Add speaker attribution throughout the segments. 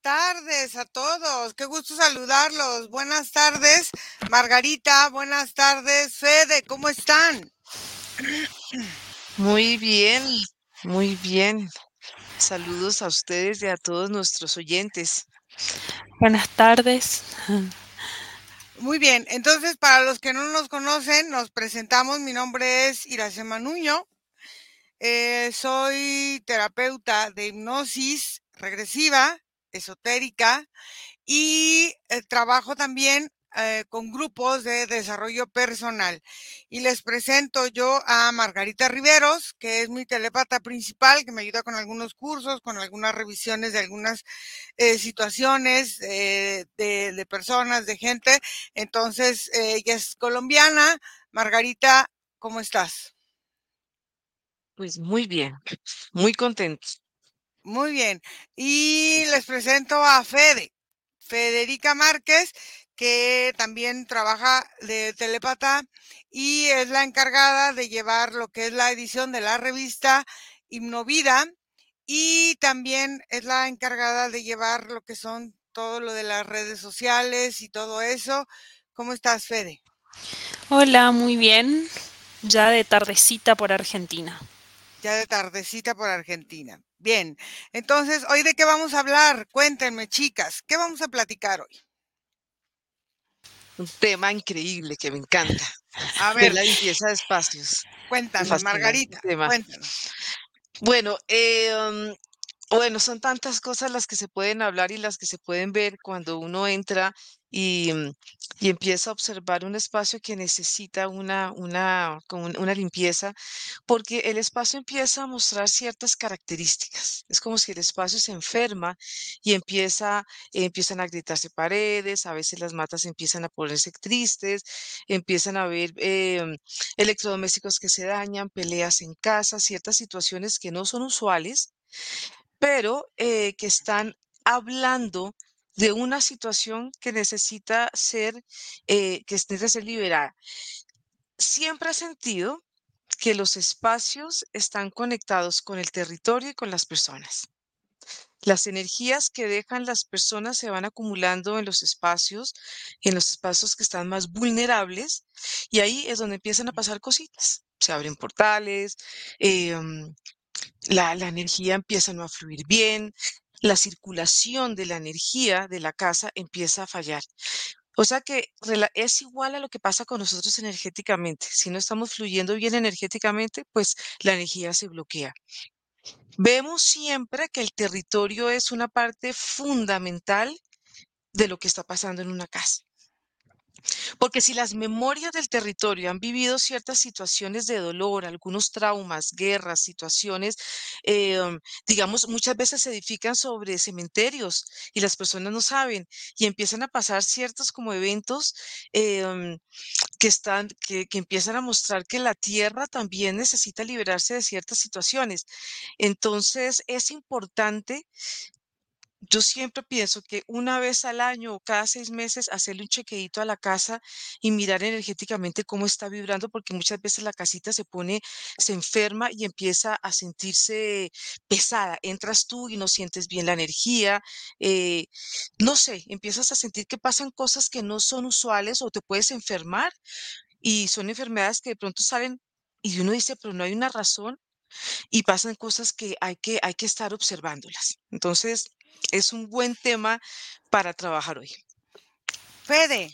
Speaker 1: tardes a todos. Qué gusto saludarlos. Buenas tardes, Margarita. Buenas tardes, Fede. ¿Cómo están?
Speaker 2: Muy bien, muy bien. Saludos a ustedes y a todos nuestros oyentes.
Speaker 3: Buenas tardes.
Speaker 1: Muy bien, entonces para los que no nos conocen, nos presentamos. Mi nombre es Iracema Nuño. Eh, soy terapeuta de hipnosis regresiva, esotérica, y eh, trabajo también eh, con grupos de desarrollo personal. Y les presento yo a Margarita Riveros, que es mi telepata principal, que me ayuda con algunos cursos, con algunas revisiones de algunas eh, situaciones de, de, personas, de gente. Entonces, ella es colombiana. Margarita, ¿cómo estás?
Speaker 2: Pues muy bien, muy contento.
Speaker 1: Muy bien. Y les presento a Fede, Federica Márquez, que también trabaja de telepata y es la encargada de llevar lo que es la edición de la revista Hipnovida y también es la encargada de llevar lo que son todo lo de las redes sociales y todo eso. ¿Cómo estás, Fede?
Speaker 3: Hola, muy bien. Ya de tardecita por Argentina.
Speaker 1: Ya de tardecita por Argentina. Bien, entonces, ¿hoy de qué vamos a hablar? Cuéntenme, chicas, ¿qué vamos a platicar hoy?
Speaker 2: Un tema increíble que me encanta. A ver. la limpieza de espacios.
Speaker 1: Cuéntanos, Margarita, cuéntanos.
Speaker 2: Bueno, eh, um, bueno, son tantas cosas las que se pueden hablar y las que se pueden ver cuando uno entra y, mm, y empieza a observar un espacio que necesita una, una, una limpieza, porque el espacio empieza a mostrar ciertas características. Es como si el espacio se enferma y empieza, empiezan a gritarse paredes, a veces las matas empiezan a ponerse tristes, empiezan a haber em, electrodomésticos que se dañan, peleas en casa, ciertas situaciones que no son usuales pero eh, que están hablando de una situación que necesita ser, eh, que necesita ser liberada. Siempre he sentido que los espacios están conectados con el territorio y con las personas. Las energías que dejan las personas se van acumulando en los espacios, en los espacios que están más vulnerables, y ahí es donde empiezan a pasar cositas. Se abren portales, em, la, energía empieza a no a fluir bien, la circulación de la energía de la casa empieza a fallar. O sea que es igual a lo que pasa con nosotros energéticamente. Si no estamos fluyendo bien energéticamente, pues la energía se bloquea. Vemos siempre que el territorio es una parte fundamental de lo que está pasando en una casa. Porque si las memorias del territorio han vivido ciertas situaciones de dolor, algunos traumas, guerras, situaciones, em, digamos, muchas veces se edifican sobre cementerios y las personas no saben y empiezan a pasar ciertos como eventos em, que están, que, que empiezan a mostrar que la tierra también necesita liberarse de ciertas situaciones. Entonces, es importante yo siempre pienso que una vez al año o cada seis meses hacerle un chequeito a la casa y mirar energéticamente cómo está vibrando, porque muchas veces la casita se pone, se enferma y empieza a sentirse pesada. Entras tú y no sientes bien la energía, eh, no sé, empiezas a sentir que pasan cosas que no son usuales o te puedes enfermar y son enfermedades que de pronto salen y uno dice, pero no hay una razón y pasan cosas que hay que, hay que estar observándolas. Entonces, es un buen tema para trabajar hoy.
Speaker 1: Fede.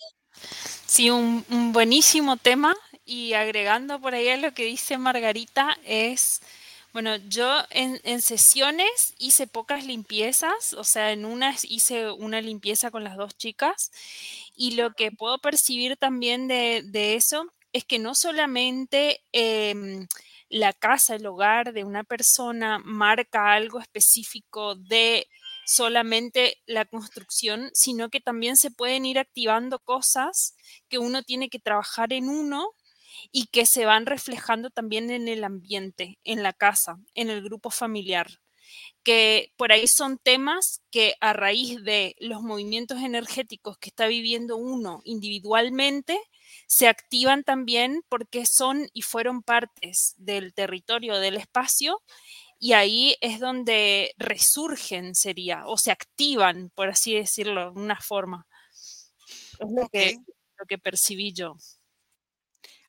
Speaker 3: Sí, un, buenísimo tema y agregando por ahí a lo que dice Margarita es, bueno, yo en, en, sesiones hice pocas limpiezas, o sea, en unas hice una limpieza con las dos chicas y lo que puedo percibir también de, de eso es que no solamente... Em, la casa, el hogar de una persona marca algo específico de solamente la construcción, sino que también se pueden ir activando cosas que uno tiene que trabajar en uno y que se van reflejando también en el ambiente, en la casa, en el grupo familiar que por ahí son temas que a raíz de los movimientos energéticos que está viviendo uno individualmente, se activan también porque son y fueron partes del territorio, del espacio, y ahí es donde resurgen, sería, o se activan, por así decirlo, de una forma. Es lo, que, lo que percibí yo.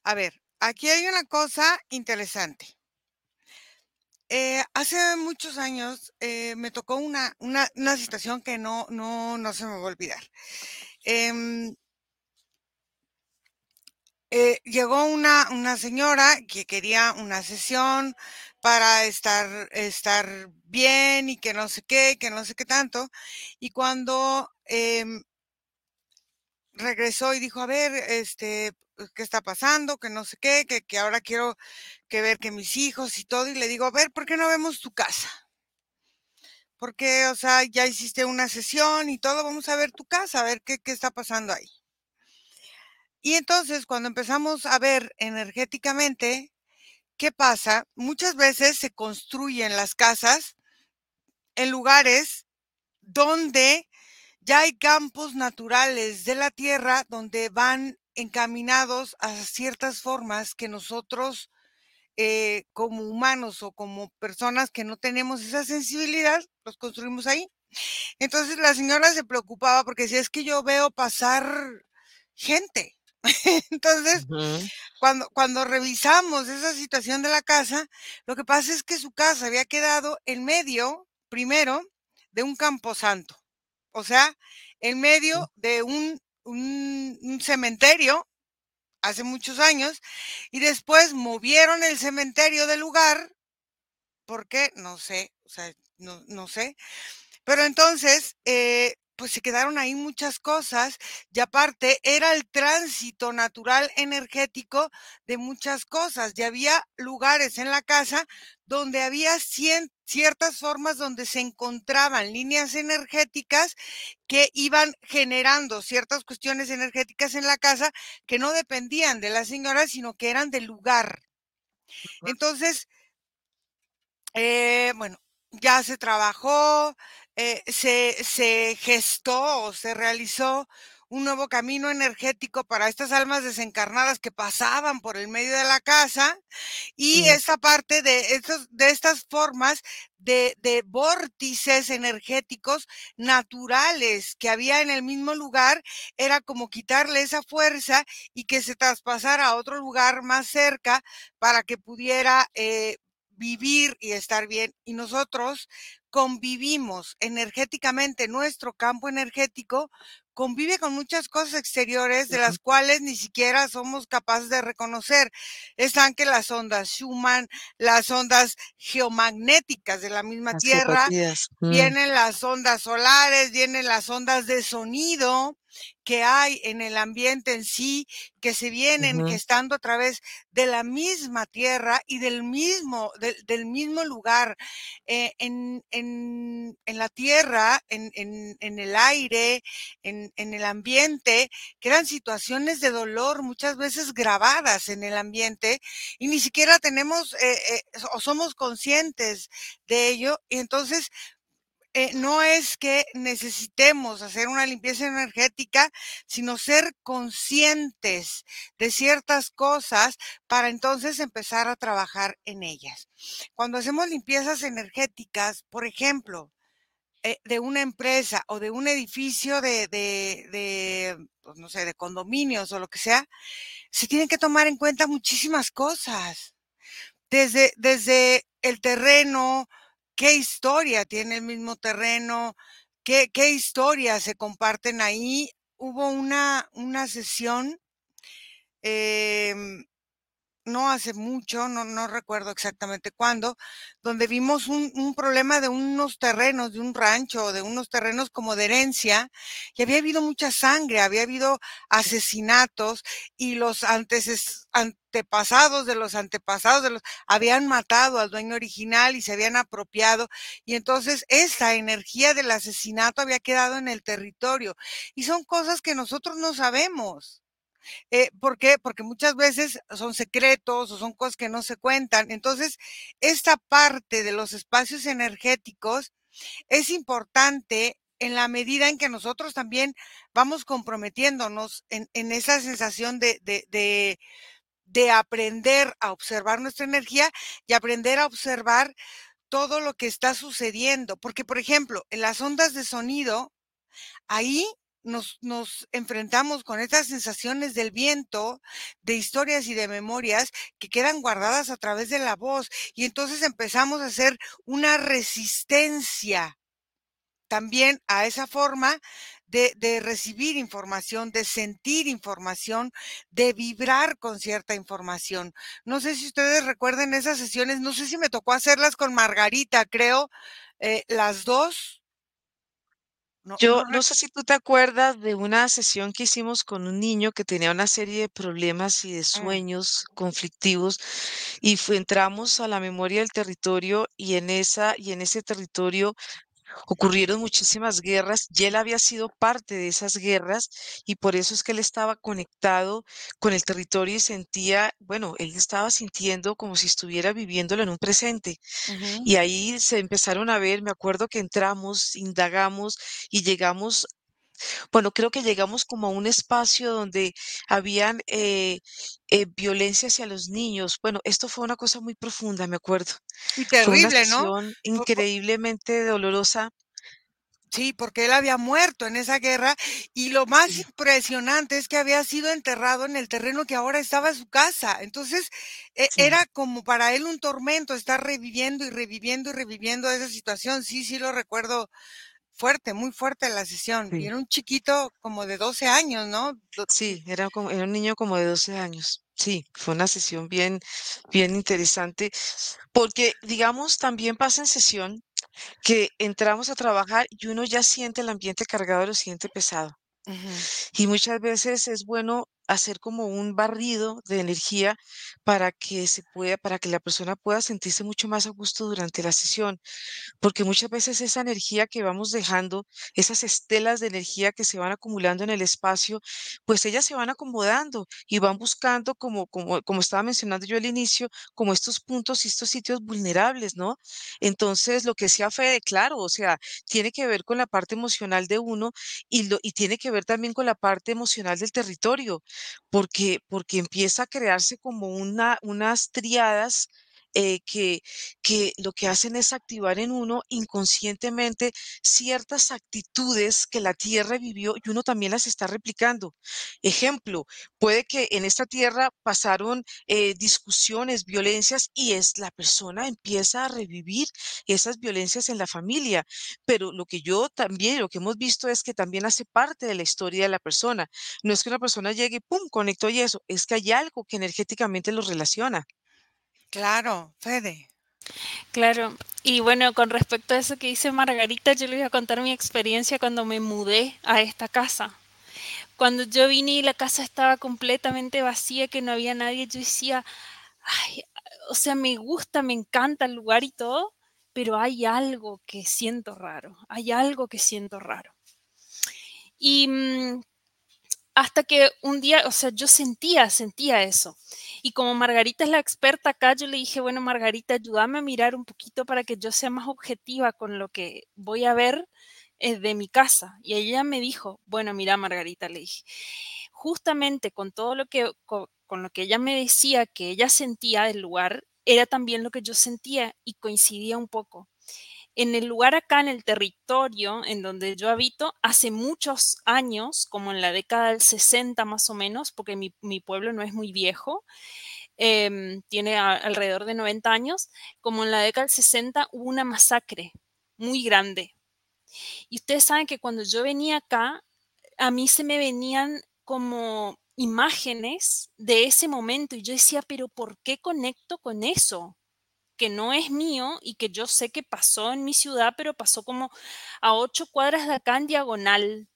Speaker 1: A ver, aquí hay una cosa interesante. Eh, hace muchos años eh, me tocó una, una, una, situación que no, no, no se me va a olvidar. Eh, eh, llegó una, una señora que quería una sesión para estar, estar bien y que no sé qué, que no sé qué tanto. Y cuando em, regresó y dijo, a ver, este, ¿qué está pasando? Que no sé qué, que, que ahora quiero que ver que mis hijos y todo. Y le digo, a ver, ¿por qué no vemos tu casa? Porque, o sea, ya hiciste una sesión y todo, vamos a ver tu casa, a ver qué, qué está pasando ahí. Y entonces, cuando empezamos a ver energéticamente, ¿qué pasa? Muchas veces se construyen las casas en lugares donde ya hay campos naturales de la tierra donde van encaminados a ciertas formas que nosotros eh, como humanos o como personas que no tenemos esa sensibilidad, los construimos ahí. Entonces la señora se preocupaba porque si es que yo veo pasar gente, Entonces, cuando, cuando revisamos esa situación de la casa, lo que pasa es que su casa había quedado en medio, primero, de un camposanto. O sea, en medio de un, un, cementerio hace muchos años y después movieron el cementerio del lugar porque no sé, o sea, no, no sé. Pero entonces, eh, pues se quedaron ahí muchas cosas y aparte era el tránsito natural energético de muchas cosas. Ya había lugares en la casa donde había ciertas formas donde se encontraban líneas energéticas que iban generando ciertas cuestiones energéticas en la casa que no dependían de la señora, sino que eran del lugar. Entonces, eh, bueno, ya se trabajó, eh, se, se gestó o se realizó un nuevo camino energético para estas almas desencarnadas que pasaban por el medio de la casa y esa parte de, estos, de estas formas de, de, vórtices energéticos naturales que había en el mismo lugar, era como quitarle esa fuerza y que se traspasara a otro lugar más cerca para que pudiera eh, vivir y estar bien. Y nosotros convivimos energéticamente, nuestro campo energético convive con muchas cosas exteriores de las cuales ni siquiera somos capaces de reconocer. Están que las ondas Schumann, las ondas geomagnéticas de la misma Tierra, mm. vienen las ondas solares, vienen las ondas de sonido, que hay en el ambiente en sí, que se vienen gestando a través de la misma tierra y del mismo, del, mismo lugar, eh, en, en, en, la tierra, en, en el aire, en, el ambiente, que eran situaciones de dolor muchas veces grabadas en el ambiente y ni siquiera tenemos eh, eh, o somos conscientes de ello. Y entonces eh, no es que necesitemos hacer una limpieza energética, sino ser conscientes de ciertas cosas para entonces empezar a trabajar en ellas. Cuando hacemos limpiezas energéticas, por ejemplo, eh, de una empresa o de un edificio de, pues, no sé, de condominios o lo que sea, se tienen que tomar en cuenta muchísimas cosas. Desde, desde el terreno, qué historia tiene el mismo terreno, qué, qué historias se comparten ahí. Hubo una, una sesión em, no hace mucho, no, no recuerdo exactamente cuándo, donde vimos un, un, problema de unos terrenos, de un rancho, de unos terrenos como de herencia, y había habido mucha sangre, había habido asesinatos y los antes, antepasados de los antepasados de los habían matado al dueño original y se habían apropiado, y entonces esa energía del asesinato había quedado en el territorio. Y son cosas que nosotros no sabemos. Eh, ¿Por qué? Porque muchas veces son secretos o son cosas que no se cuentan. Entonces, esta parte de los espacios energéticos es importante en la medida en que nosotros también vamos comprometiéndonos en, esa sensación de, de, de aprender a observar nuestra energía y aprender a observar todo lo que está sucediendo. Porque, por ejemplo, en las ondas de sonido, ahí nos, nos, enfrentamos con estas sensaciones del viento, de historias y de memorias que quedan guardadas a través de la voz. Y entonces empezamos a hacer una resistencia también a esa forma de, recibir información, de sentir información, de vibrar con cierta información. No sé si ustedes recuerden esas sesiones, no sé si me tocó hacerlas con Margarita, creo, eh, las dos.
Speaker 2: No, Yo no, no, sé si tú te acuerdas de una sesión que hicimos con un niño que tenía una serie de problemas y de sueños mm. conflictivos y fue, entramos a la memoria del territorio y en esa y en ese territorio ocurrieron muchísimas guerras y él había sido parte de esas guerras y por eso es que él estaba conectado con el territorio y sentía, bueno, él estaba sintiendo como si estuviera viviéndolo en un presente. Uh -huh. Y ahí se empezaron a ver, me acuerdo que entramos, indagamos y llegamos bueno, creo que llegamos como a un espacio donde habían eh, eh, violencia hacia los niños. Bueno, esto fue una cosa muy profunda, me acuerdo.
Speaker 1: Y
Speaker 2: Fue una
Speaker 1: terrible, ¿no?
Speaker 2: increíblemente dolorosa.
Speaker 1: Sí, porque él había muerto en esa guerra y lo más
Speaker 2: Sí.
Speaker 1: impresionante es que había sido enterrado en el terreno que ahora estaba su casa. Entonces, e-
Speaker 2: Sí.
Speaker 1: era como para él un tormento estar reviviendo y reviviendo y reviviendo esa situación. Sí, sí lo recuerdo fuerte, muy fuerte la sesión. Y era un chiquito como de 12 años, ¿no?
Speaker 2: Sí, era como, era un niño como de 12 años. Sí, fue una sesión bien, bien interesante, porque digamos, también pasa en sesión que entramos a trabajar y uno ya siente el ambiente cargado, lo siente pesado. Y muchas veces es bueno hacer como un barrido de energía para que se pueda, para que la persona pueda sentirse mucho más a gusto durante la sesión, porque muchas veces esa energía que vamos dejando, esas estelas de energía que se van acumulando en el espacio, pues ellas se van acomodando y van buscando, como, como, como estaba mencionando yo al inicio, como estos puntos y estos sitios vulnerables, ¿no? Entonces, lo que decía Fede, claro, o sea, tiene que ver con la parte emocional de uno y, lo, y tiene que ver también con la parte emocional del territorio, porque, porque empieza a crearse como una, unas triadas eh, que, lo que hacen es activar en uno inconscientemente ciertas actitudes que la tierra vivió y uno también las está replicando. Ejemplo, puede que en esta tierra pasaron eh, discusiones, violencias y es la persona empieza a revivir esas violencias en la familia, pero lo que yo también, lo que hemos visto es que también hace parte de la historia de la persona. No es que una persona llegue y pum, conectó y eso, es que hay algo que energéticamente los relaciona.
Speaker 1: Claro, Fede.
Speaker 3: Claro, y bueno, con respecto a eso que dice Margarita, yo les voy a contar mi experiencia cuando me mudé a esta casa. Cuando yo vine y la casa estaba completamente vacía, que no había nadie, yo decía, ay, o sea, me gusta, me encanta el lugar y todo, pero hay algo que siento raro, hay algo que siento raro. Y mm, hasta que un día, o sea, yo sentía, sentía eso. Y como Margarita es la experta acá, yo le dije, bueno, Margarita, ayúdame a mirar un poquito para que yo sea más objetiva con lo que voy a ver eh, de mi casa. Y ella me dijo, bueno, mira, Margarita, le dije, justamente con todo lo que, con, lo que ella me decía que ella sentía del lugar, era también lo que yo sentía y coincidía un poco en el lugar acá, en el territorio en donde yo habito, hace muchos años, como en la década del 60 más o menos, porque mi, pueblo no es muy viejo, eh, tiene alrededor de 90 años, como en la década del 60 hubo una masacre muy grande. Y ustedes saben que cuando yo venía acá, a mí se me venían como imágenes de ese momento y yo decía, pero ¿por qué conecto con eso? Que no es mío y que yo sé que pasó en mi ciudad, pero pasó como a ocho cuadras de acá en diagonal.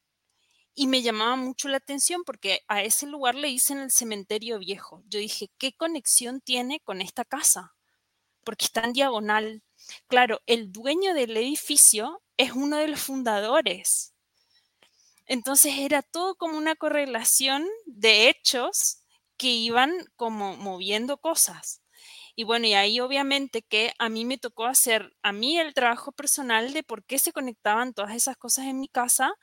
Speaker 3: Y me llamaba mucho la atención porque a ese lugar le dicen el cementerio viejo. Yo dije, ¿qué conexión tiene con esta casa? Porque está en diagonal. Claro, el dueño del edificio es uno de los fundadores. Entonces era todo como una correlación de hechos que iban como moviendo cosas. Y bueno, y ahí obviamente que a mí me tocó hacer a mí el trabajo personal de por qué se conectaban todas esas cosas en mi casa,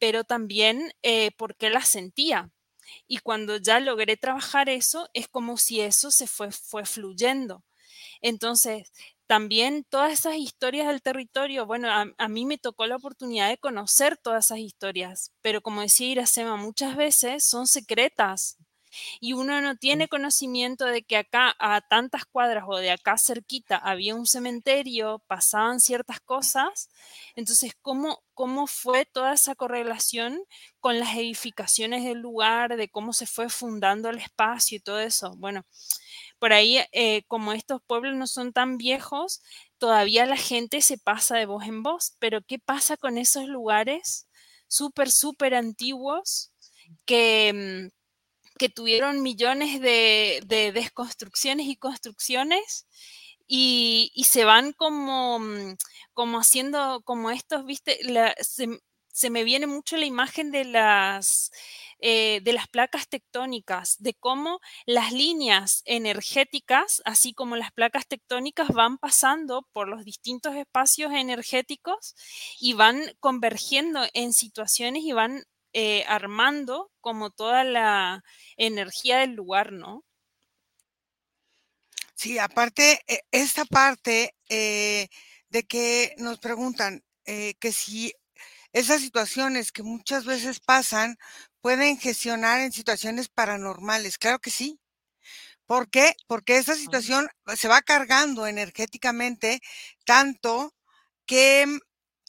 Speaker 3: pero también eh, por qué las sentía. Y cuando ya logré trabajar eso, es como si eso se fue, fue fluyendo. Entonces, también todas esas historias del territorio, bueno, a, mí me tocó la oportunidad de conocer todas esas historias, pero como decía Iracema, muchas veces son secretas y uno no tiene conocimiento de que acá a tantas cuadras o de acá cerquita había un cementerio, pasaban ciertas cosas, entonces, ¿cómo, cómo fue toda esa correlación con las edificaciones del lugar, de cómo se fue fundando el espacio y todo eso? Bueno, por ahí, eh, como estos pueblos no son tan viejos, todavía la gente se pasa de voz en voz, pero ¿qué pasa con esos lugares súper, súper antiguos que, mm, que, tuvieron millones de, desconstrucciones y construcciones? Y, se van como, mm, como haciendo, como estos, viste, se me viene mucho la imagen de las eh, de las placas tectónicas, de cómo las líneas energéticas, así como las placas tectónicas, van pasando por los distintos espacios energéticos y van convergiendo en situaciones y van eh, armando como toda la energía del lugar, ¿no?
Speaker 1: Sí, aparte, e, esta parte eh, de que nos preguntan que si esas situaciones que muchas veces pasan pueden gestionar en situaciones paranormales. Claro que sí. ¿Por qué? Porque esa situación se va cargando energéticamente tanto que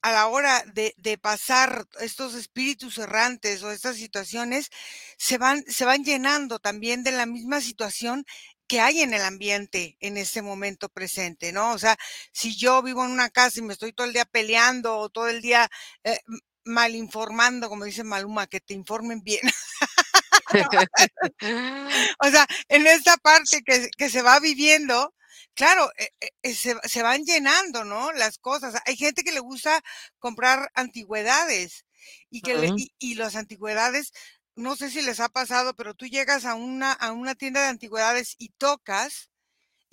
Speaker 1: a la hora de, pasar estos espíritus errantes o estas situaciones, se van, se van llenando también de la misma situación que hay en el ambiente en este momento presente, ¿no? O sea, si yo vivo en una casa y me estoy todo el día peleando o todo el día eh, mal informando, como dice Maluma, que te informen bien. o sea, en esta parte que, se va viviendo, claro, eh, eh, eh, se, van llenando, ¿no? Las cosas. Hay gente que le gusta comprar antigüedades y que y, las antigüedades, no sé si les ha pasado, pero tú llegas a una, a una tienda de antigüedades y tocas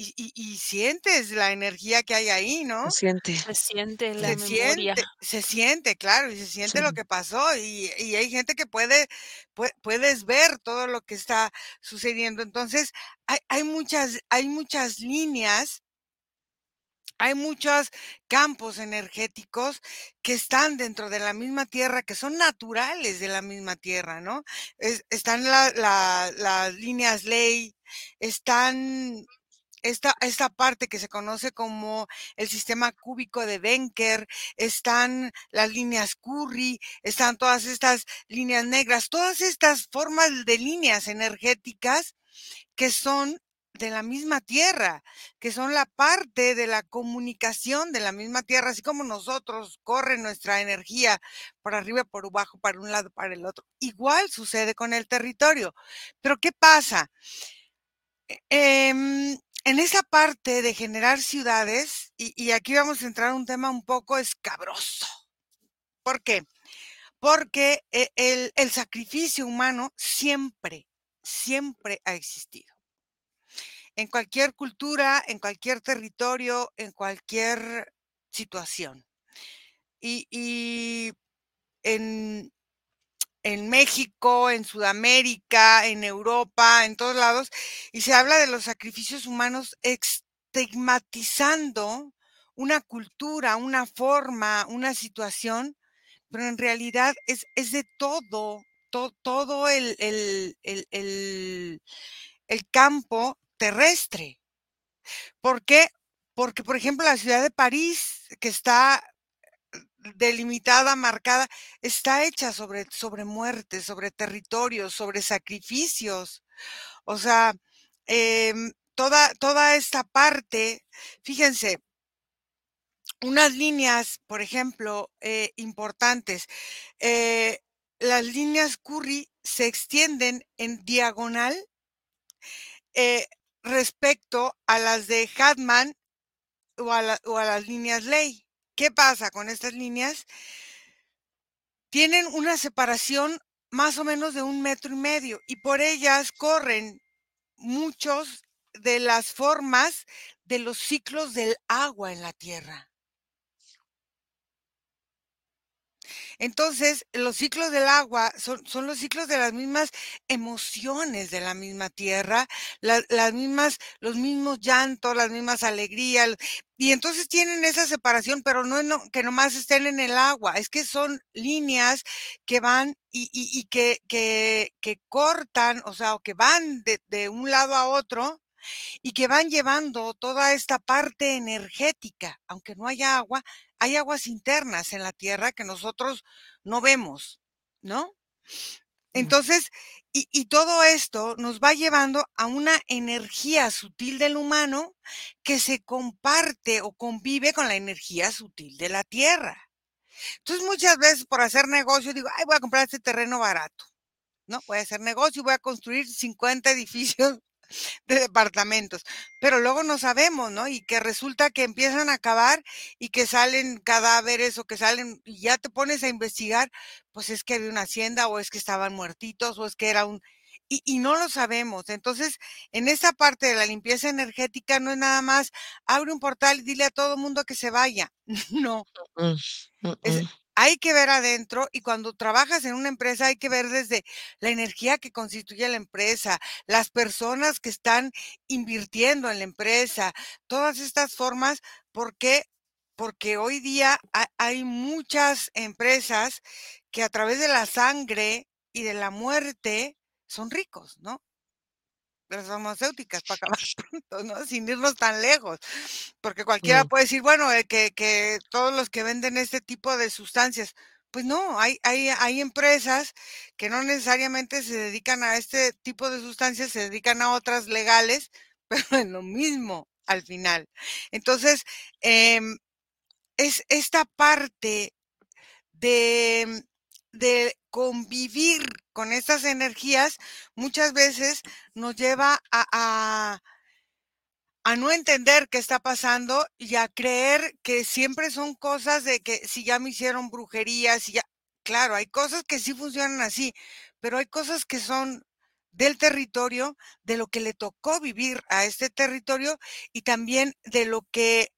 Speaker 1: y, sientes la energía que hay ahí, ¿no?
Speaker 2: Se siente.
Speaker 3: Se siente la
Speaker 1: se
Speaker 3: memoria.
Speaker 1: Siente, se siente, claro, y se siente lo que pasó. Y, hay gente que puede, puedes ver todo lo que está sucediendo. Entonces, hay, hay, muchas, hay muchas líneas hay muchos campos energéticos que están dentro de la misma tierra, que son naturales de la misma tierra, ¿no? están las líneas ley, están esta, esta parte que se conoce como el sistema cúbico de Benker, están las líneas Curry, están todas estas líneas negras, todas estas formas de líneas energéticas que son de la misma tierra, que son la parte de la comunicación de la misma tierra, así como nosotros corre nuestra energía por arriba, por abajo, para un lado, para el otro. Igual sucede con el territorio. Pero ¿qué pasa? E, em, en esa parte de generar ciudades, y, aquí vamos a entrar a un tema un poco escabroso. ¿Por qué? Porque eh, el, el sacrificio humano siempre, siempre ha existido. En cualquier cultura, en cualquier territorio, en cualquier situación. Y, y en, en México, en Sudamérica, en Europa, en todos lados, y se habla de los sacrificios humanos estigmatizando una cultura, una forma, una situación, pero en realidad es, de todo, todo el, el, campo terrestre. ¿Por qué? Porque, por ejemplo, la ciudad de París, que está delimitada, marcada, está hecha sobre, sobre muerte, sobre territorios, sobre sacrificios. O sea, em, toda, toda esta parte, fíjense, unas líneas, por ejemplo, eh, importantes. Eh, las líneas Curry se extienden en diagonal eh, respecto a las de Hadman o a, o a las líneas Ley. ¿Qué pasa con estas líneas? Tienen una separación más o menos de un metro y medio y por ellas corren muchos de las formas de los ciclos del agua en la Tierra. Entonces, los ciclos del agua son, son los ciclos de las mismas emociones de la misma tierra, las mismas, los mismos llantos, las mismas alegrías, y entonces tienen esa separación, pero no, no que nomás estén en el agua, es que son líneas que van y, y, que, que, que, cortan, o sea, o que van de, de un lado a otro, y que van llevando toda esta parte energética, aunque no haya agua, hay aguas internas en la tierra que nosotros no vemos, ¿no? Entonces, y, todo esto nos va llevando a una energía sutil del humano que se comparte o convive con la energía sutil de la tierra. Entonces, muchas veces por hacer negocio digo, ay, voy a comprar este terreno barato. No, voy a hacer negocio, voy a construir 50 edificios de departamentos, pero luego no sabemos, ¿no? Y que resulta que empiezan a acabar y que salen cadáveres o que salen y ya te pones a investigar, pues es que había una hacienda o es que estaban muertitos o es que era un... Y, y no lo sabemos. Entonces, en esa parte de la limpieza energética no es nada más, abre un portal y dile a todo mundo que se vaya. no. Es, hay que ver adentro y cuando trabajas en una empresa hay que ver desde la energía que constituye la empresa, las personas que están invirtiendo en la empresa, todas estas formas, porque porque hoy día hay muchas empresas que a través de la sangre y de la muerte son ricos, ¿no? Las farmacéuticas para acabar pronto, ¿no? Sin irnos tan lejos. Porque cualquiera puede decir, bueno, eh, que, que, todos los que venden este tipo de sustancias, pues no, hay, hay, hay empresas que no necesariamente se dedican a este tipo de sustancias, se dedican a otras legales, pero en lo mismo al final. Entonces, em, es esta parte de de convivir con estas energías muchas veces nos lleva a, a, no entender qué está pasando y a creer que siempre son cosas de que si ya me hicieron brujería, si ya, claro, hay cosas que sí funcionan así, pero hay cosas que son del territorio, de lo que le tocó vivir a este territorio y también de lo que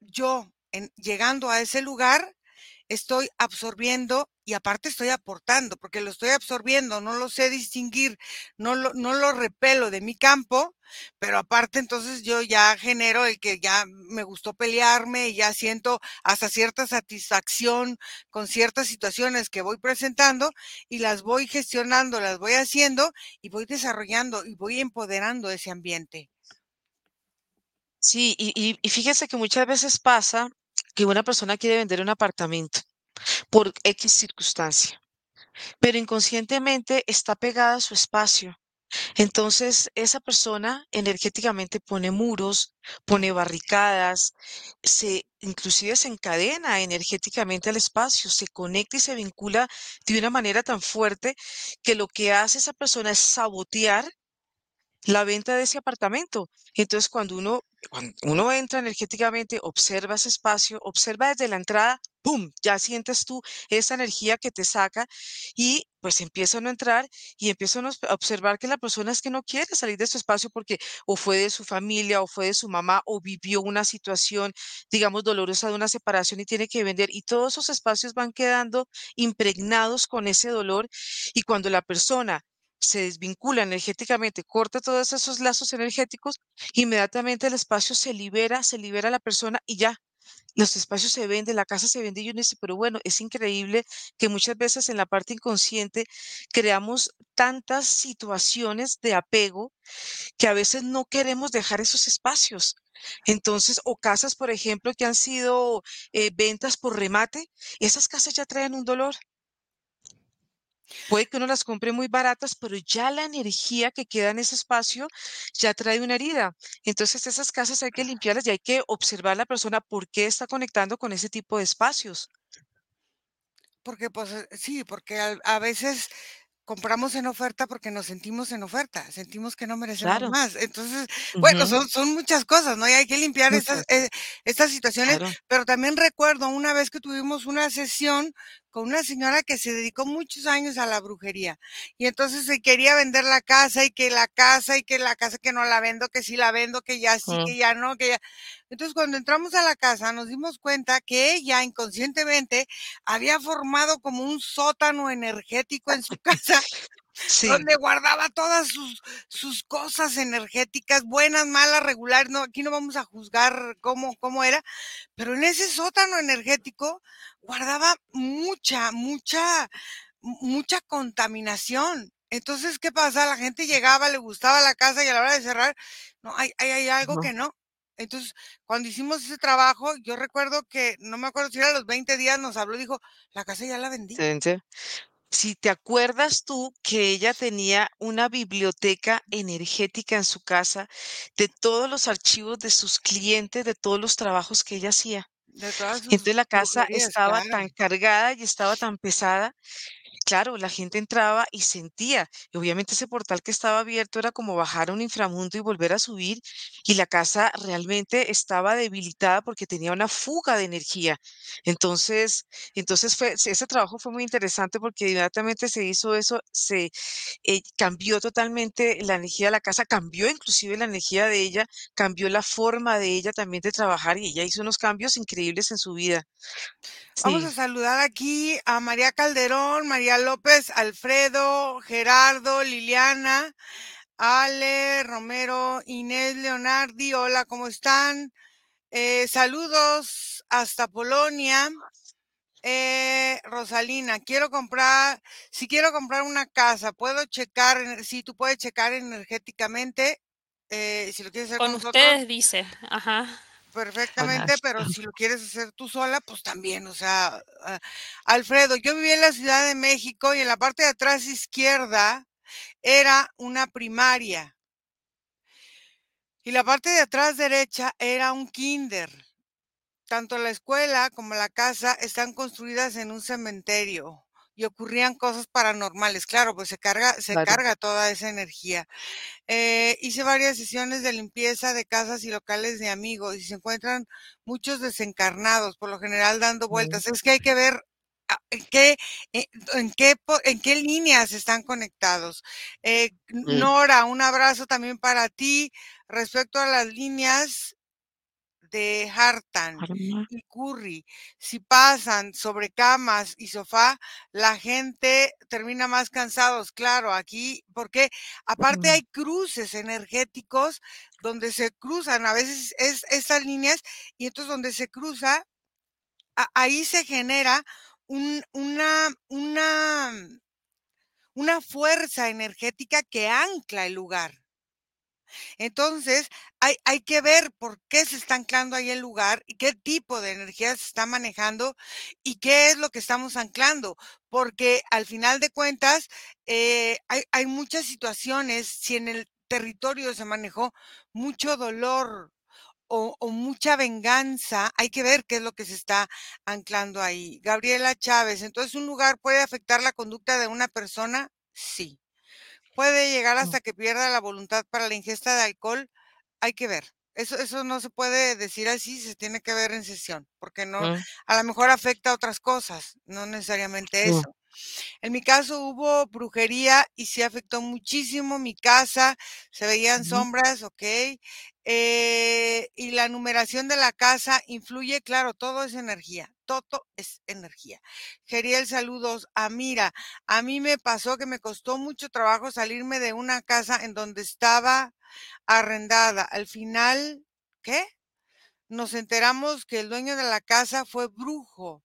Speaker 1: yo, en, llegando a ese lugar, estoy absorbiendo y aparte estoy aportando, porque lo estoy absorbiendo, no lo sé distinguir, no lo, repelo de mi campo, pero aparte entonces yo ya genero el que ya me gustó pelearme y ya siento hasta cierta satisfacción con ciertas situaciones que voy presentando y las voy gestionando, las voy haciendo y voy desarrollando y voy empoderando ese ambiente.
Speaker 2: Sí, y, y fíjese que muchas veces pasa que una persona quiere vender un apartamento por X circunstancia, pero inconscientemente está pegada a su espacio. Entonces, esa persona energéticamente pone muros, pone barricadas, se inclusive se encadena energéticamente al espacio, se conecta y se vincula de una manera tan fuerte que lo que hace esa persona es sabotear la venta de ese apartamento. Entonces, cuando uno, cuando uno entra energéticamente, observa ese espacio, observa desde la entrada, ¡pum! Ya sientes tú esa energía que te saca y pues empieza a no entrar y empieza a observar que la persona es que no quiere salir de su espacio porque o fue de su familia o fue de su mamá o vivió una situación, digamos, dolorosa de una separación y tiene que vender y todos esos espacios van quedando impregnados con ese dolor y cuando la persona se desvincula energéticamente, corta todos esos lazos energéticos, inmediatamente el espacio se libera, se libera la persona y ya, los espacios se venden, la casa se vende y uno dice, pero bueno, es increíble que muchas veces en la parte inconsciente creamos tantas situaciones de apego que a veces no queremos dejar esos espacios. Entonces, o casas, por ejemplo, que han sido eh, ventas por remate, esas casas ya traen un dolor. Puede que uno las compre muy baratas, pero ya la energía que queda en ese espacio ya trae una herida. Entonces, esas casas hay que limpiarlas y hay que observar a la persona por qué está conectando con ese tipo de espacios.
Speaker 1: Porque, pues, eh, sí, porque a, veces compramos en oferta porque nos sentimos en oferta, sentimos que no merecemos más. Entonces, bueno, son, son muchas cosas, ¿no? Y hay que limpiar estas, eh, estas situaciones, pero también recuerdo una vez que tuvimos una sesión con una señora que se dedicó muchos años a la brujería. Y entonces se quería vender la casa y que la casa y que la casa que no la vendo, que sí la vendo, que ya sí, que ya no, que ya. Entonces cuando entramos a la casa nos dimos cuenta que ella inconscientemente había formado como un sótano energético en su casa
Speaker 2: Sí.
Speaker 1: donde guardaba todas sus, sus cosas energéticas, buenas, malas, regulares. No, aquí no vamos a juzgar cómo, cómo era, pero en ese sótano energético guardaba mucha, mucha, mu- mucha contaminación. Entonces, ¿qué pasa? La gente llegaba, le gustaba la casa y a la hora de cerrar, no, hay, hay, hay algo que no. Entonces, cuando hicimos ese trabajo, yo recuerdo que, no me acuerdo si era los 20 días, nos habló y dijo, la casa ya la vendí.
Speaker 2: ¿En serio? Si te acuerdas tú que ella tenía una biblioteca energética en su casa de todos los archivos de sus clientes, de todos los trabajos que ella hacía.
Speaker 1: De todas sus
Speaker 2: Entonces la casa estaba
Speaker 1: claro.
Speaker 2: tan cargada y estaba tan pesada. Claro, la gente entraba y sentía. Y obviamente ese portal que estaba abierto era como bajar a un inframundo y volver a subir. Y la casa realmente estaba debilitada porque tenía una fuga de energía. Entonces, entonces fue, ese trabajo fue muy interesante porque inmediatamente se hizo eso, se eh, cambió totalmente la energía de la casa, cambió inclusive la energía de ella, cambió la forma de ella también de trabajar y ella hizo unos cambios increíbles en su vida.
Speaker 1: Vamos a saludar aquí a María Calderón, María López, Alfredo, Gerardo, Liliana, Ale, Romero, Inés Leonardi. Hola, ¿cómo están? Eh, saludos hasta Polonia. Eh, Rosalina, quiero comprar, si quiero comprar una casa, puedo checar, sí, tú puedes checar energéticamente, eh, si lo quieres hacer con
Speaker 3: Con
Speaker 1: nosotros,
Speaker 3: ustedes dice, ajá.
Speaker 1: Perfectamente, pero si lo quieres hacer tú sola, pues también, o sea, ah, Alfredo, yo viví en la Ciudad de México y en la parte de atrás izquierda era una primaria. Y la parte de atrás derecha era un kinder. Tanto la escuela como la casa están construidas en un cementerio y ocurrían cosas paranormales. Claro, pues se carga, se
Speaker 2: Claro.
Speaker 1: carga toda esa energía. Eh, hice varias sesiones de limpieza de casas y locales de amigos y se encuentran muchos desencarnados, por lo general dando vueltas. Es que hay que ver a- en qué, en, qué, en qué líneas están conectados. Eh. Nora, un abrazo también para ti. Respecto a las líneas de Hartan y Curry, si pasan sobre camas y sofá, la gente termina más cansados. Claro, aquí, porque aparte hay cruces energéticos donde se cruzan, a veces es estas líneas, y entonces donde se cruza, a- ahí se genera un- una, una, una fuerza energética que ancla el lugar. Entonces, hay, hay que ver por qué se está anclando ahí el lugar y qué tipo de energía se está manejando y qué es lo que estamos anclando. Porque al final de cuentas, eh, hay, hay muchas situaciones, si en el territorio se manejó mucho dolor o, o mucha venganza, hay que ver qué es lo que se está anclando ahí. Gabriela Chávez, entonces un lugar puede afectar la conducta de una persona, sí. Puede llegar hasta que pierda la voluntad para la ingesta de alcohol, hay que ver. Eso, eso no se puede decir así, se tiene que ver en sesión, porque no,
Speaker 2: Mm.
Speaker 1: a lo mejor afecta a otras cosas, no necesariamente eso. En mi caso hubo brujería y sí afectó muchísimo mi casa, se veían sombras, ok. eh, y la numeración de la casa influye, claro, todo es energía, todo es energía. Geriel, saludos. A Mira, a mí me pasó que me costó mucho trabajo salirme de una casa en donde estaba arrendada. Al final, ¿qué? Nos enteramos que el dueño de la casa fue brujo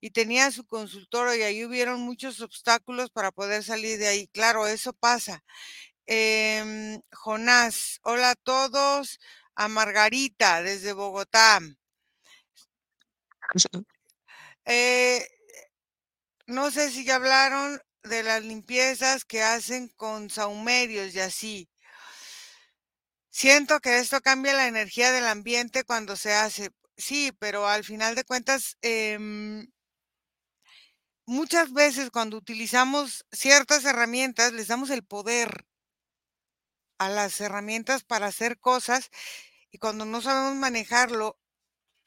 Speaker 1: y tenía su consultorio y ahí hubieron muchos obstáculos para poder salir de ahí. Claro, eso pasa. Em, Jonás, hola a todos. A Margarita desde Bogotá. Eh, no sé si ya hablaron de las limpiezas que hacen con saumerios y así. Siento que esto cambia la energía del ambiente cuando se hace. Sí, pero al final de cuentas, em, muchas veces cuando utilizamos ciertas herramientas, les damos el poder a las herramientas para hacer cosas y cuando no sabemos manejarlo,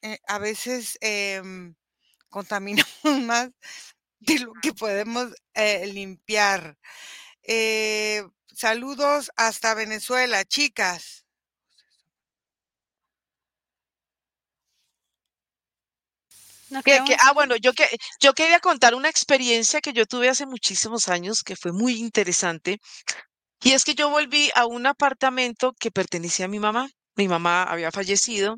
Speaker 1: eh, a veces em, contaminamos más de lo que podemos eh, limpiar. Eh, saludos hasta Venezuela, chicas.
Speaker 2: Ah, bueno, yo, que, yo quería contar una experiencia que yo tuve hace muchísimos años que fue muy interesante. Y es que yo volví a un apartamento que pertenecía a mi mamá. Mi mamá había fallecido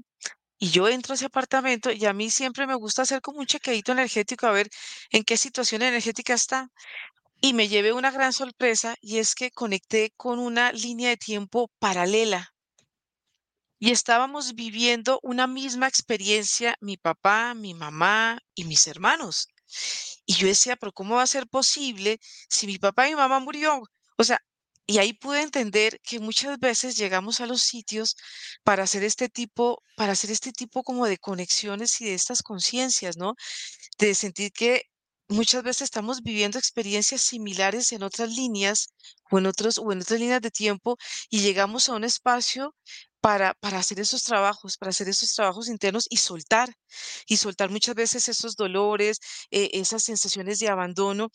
Speaker 2: y yo entro a ese apartamento y a mí siempre me gusta hacer como un chequeito energético a ver en qué situación energética está. Y me llevé una gran sorpresa y es que conecté con una línea de tiempo paralela y estábamos viviendo una misma experiencia, mi papá, mi mamá y mis hermanos. Y yo decía, pero ¿cómo va a ser posible si mi papá y mi mamá murió? O sea, y ahí pude entender que muchas veces llegamos a los sitios para hacer este tipo, para hacer este tipo como de conexiones y de estas conciencias, ¿no? De sentir que muchas veces estamos viviendo experiencias similares en otras líneas o en otros o en otras líneas de tiempo y llegamos a un espacio para, para hacer esos trabajos, para hacer esos trabajos internos y soltar, y soltar muchas veces esos dolores, eh, esas sensaciones de abandono.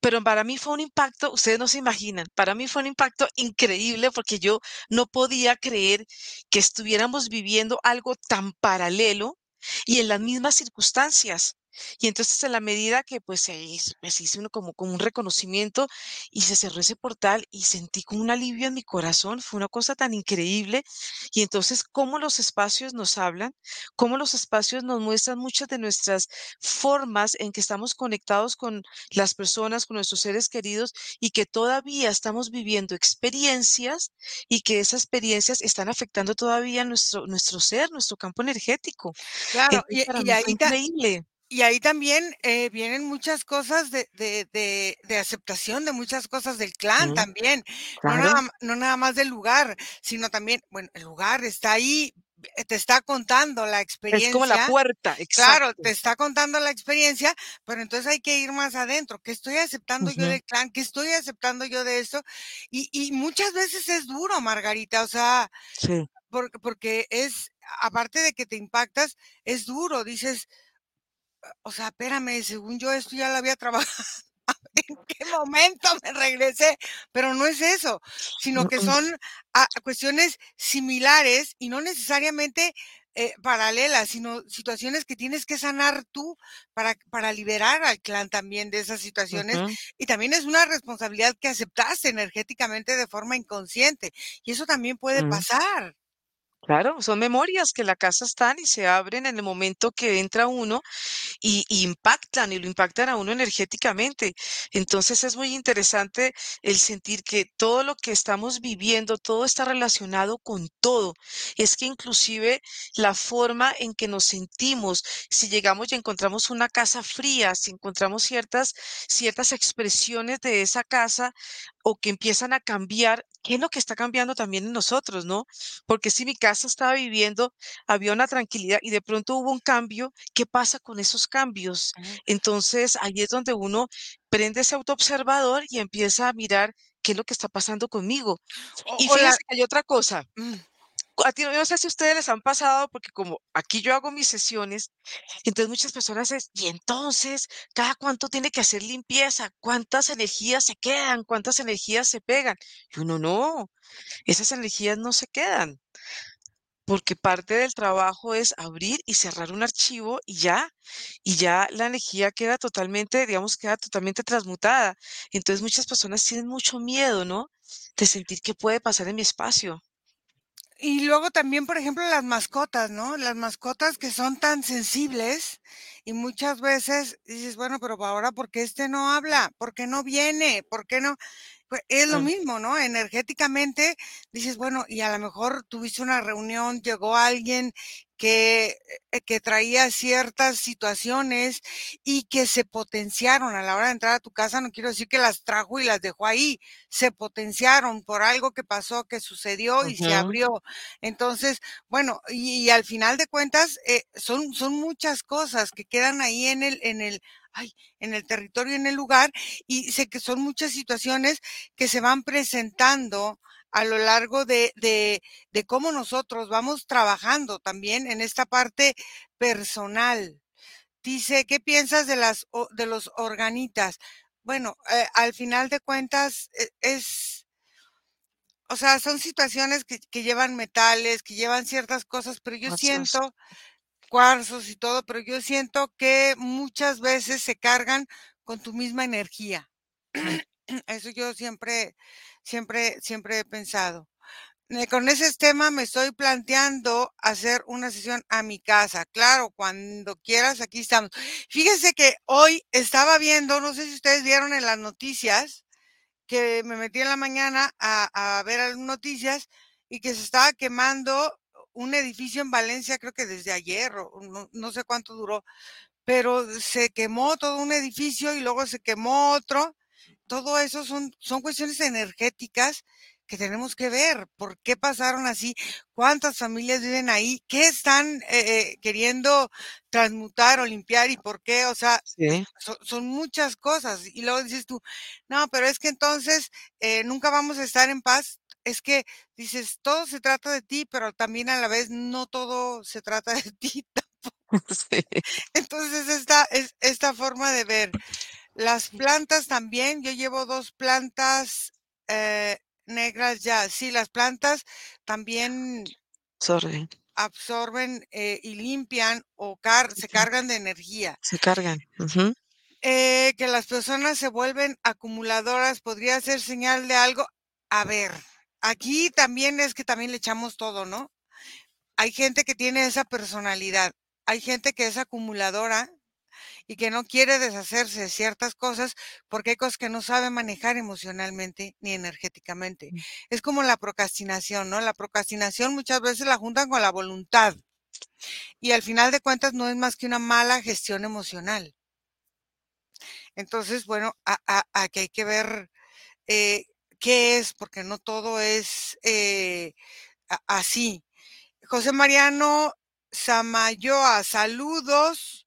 Speaker 2: Pero para mí fue un impacto, ustedes no se imaginan, para mí fue un impacto increíble porque yo no podía creer que estuviéramos viviendo algo tan paralelo y en las mismas circunstancias. Y entonces en la medida que pues se hizo, pues, hice uno como, como un reconocimiento y se cerró ese portal y sentí como un alivio en mi corazón, fue una cosa tan increíble. Y entonces cómo los espacios nos hablan, cómo los espacios nos muestran muchas de nuestras formas en que estamos conectados con las personas, con nuestros seres queridos y que todavía estamos viviendo experiencias y que esas experiencias están afectando todavía nuestro, nuestro ser, nuestro campo energético.
Speaker 1: Claro, y, y ahí increíble y ahí también eh, vienen muchas cosas de, de, de, aceptación de muchas cosas del clan también. No, nada, no nada más del lugar, sino también, bueno, el lugar está ahí, eh, te está contando la experiencia.
Speaker 2: Es como la puerta, exacto.
Speaker 1: Claro, te está contando la experiencia, pero entonces hay que ir más adentro. ¿Qué estoy aceptando yo del clan? ¿Qué estoy aceptando yo de esto? Y, y muchas veces es duro, Margarita, o sea, porque, porque es, aparte de que te impactas, es duro, dices, o sea, espérame, según yo esto ya lo había trabajado. ¿En qué momento me regresé? Pero no es eso, sino que son ah, cuestiones similares y no necesariamente eh, paralelas, sino situaciones que tienes que sanar tú para, para liberar al clan también de esas situaciones. Y también es una responsabilidad que aceptaste energéticamente de forma inconsciente. Y eso también puede
Speaker 2: Mm.
Speaker 1: pasar.
Speaker 2: Claro, son memorias que la casa están y se abren en el momento que entra uno y, impactan y lo impactan a uno energéticamente. Entonces es muy interesante el sentir que todo lo que estamos viviendo, todo está relacionado con todo. Es que inclusive la forma en que nos sentimos, si llegamos y encontramos una casa fría, si encontramos ciertas, ciertas expresiones de esa casa o que empiezan a cambiar, ¿qué es lo que está cambiando también en nosotros, no? Porque si mi casa estaba viviendo, había una tranquilidad y de pronto hubo un cambio, ¿qué pasa con esos cambios? Entonces, ahí es donde uno prende ese autoobservador y empieza a mirar qué es lo que está pasando conmigo.
Speaker 1: O,
Speaker 2: Y fíjense que hay otra cosa. A no sé si ustedes les han pasado, porque como aquí yo hago mis sesiones, entonces muchas personas es, y entonces, ¿cada cuánto tiene que hacer limpieza? ¿Cuántas energías se quedan? ¿Cuántas energías se pegan? Y uno no, esas energías no se quedan, porque parte del trabajo es abrir y cerrar un archivo y ya, y ya la energía queda totalmente, digamos, queda totalmente transmutada. Entonces muchas personas tienen mucho miedo, ¿no? De sentir qué puede pasar en mi espacio.
Speaker 1: Y luego también, por ejemplo, las mascotas, ¿no? Las mascotas que son tan sensibles y muchas veces dices, bueno, pero ahora, ¿por qué este no habla? ¿Por qué no viene? ¿Por qué no? Pues es lo mismo, ¿no? Energéticamente dices, bueno, y a lo mejor tuviste una reunión, llegó alguien que, eh, que traía ciertas situaciones y que se potenciaron a la hora de entrar a tu casa. No quiero decir que las trajo y las dejó ahí, se potenciaron por algo que pasó, que sucedió y se abrió. Entonces, bueno, y, y al final de cuentas, eh, son, son muchas cosas que quedan ahí en el, en el, ay, en el territorio, en el lugar, y sé que son muchas situaciones que se van presentando a lo largo de, de, de cómo nosotros vamos trabajando también en esta parte personal. dice, ¿qué piensas de las de los organitas? Bueno, eh, al final de cuentas e, es, o sea, son situaciones que, que, llevan metales, que llevan ciertas cosas, pero yo siento cuarzos y todo, pero yo siento que muchas veces se cargan con tu misma energía. Eso yo siempre, siempre, siempre he pensado. Eh, con ese tema me estoy planteando hacer una sesión a mi casa. Claro, cuando quieras, aquí estamos. Fíjense que hoy estaba viendo, no sé si ustedes vieron en las noticias, que me metí en la mañana a, ver las noticias y que se estaba quemando un edificio en Valencia, creo que desde ayer, o no, no sé cuánto duró, pero se quemó todo un edificio y luego se quemó otro. Todo eso son, son cuestiones energéticas que tenemos que ver por qué pasaron así, cuántas familias viven ahí, qué están eh, eh, queriendo transmutar o limpiar y por qué, o sea, son, muchas cosas. Y luego dices tú, no, pero es que entonces eh, nunca vamos a estar en paz. Es que dices, todo se trata de ti, pero también a la vez no todo se trata de ti Entonces esta es esta forma de ver. Las plantas también, yo llevo dos plantas Negras ya, sí, las plantas también absorben eh, y limpian o se cargan de energía.
Speaker 2: Se cargan.
Speaker 1: Eh, que las personas se vuelven acumuladoras podría ser señal de algo. A ver, aquí también es que también le echamos todo, ¿no? Hay gente que tiene esa personalidad. Hay gente que es acumuladora y que no quiere deshacerse de ciertas cosas porque hay cosas que no sabe manejar emocionalmente ni energéticamente. Mm. Es como la procrastinación, ¿no? La procrastinación muchas veces la juntan con la voluntad y al final de cuentas no es más que una mala gestión emocional. Entonces, bueno, aquí hay que ver eh, qué es, porque no todo es eh, así. José Mariano Samayoa, saludos.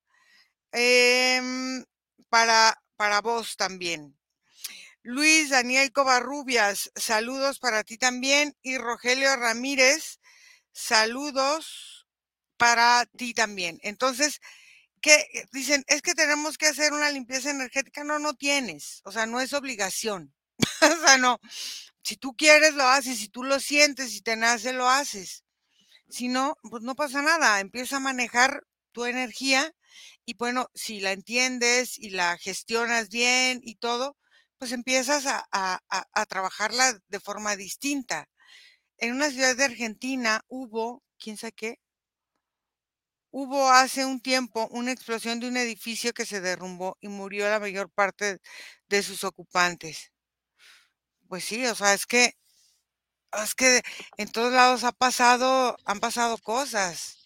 Speaker 1: Em, para, para vos también. Luis Daniel Covarrubias, saludos para ti también. Y Rogelio Ramírez, saludos para ti también. Entonces, ¿qué dicen? Es que tenemos que hacer una limpieza energética. No, no tienes. O sea, no es obligación. o sea, no. Si tú quieres, lo haces. Si tú lo sientes, si te nace, lo haces. Si no, pues no pasa nada. Empieza a manejar tu energía y bueno, si la entiendes y la gestionas bien y todo, pues empiezas a, trabajarla de forma distinta. En una ciudad de Argentina hubo, quién sabe qué, hubo hace un tiempo una explosión de un edificio que se derrumbó y murió la mayor parte de sus ocupantes. Pues sí, o sea, es que es que en todos lados ha pasado, han pasado cosas.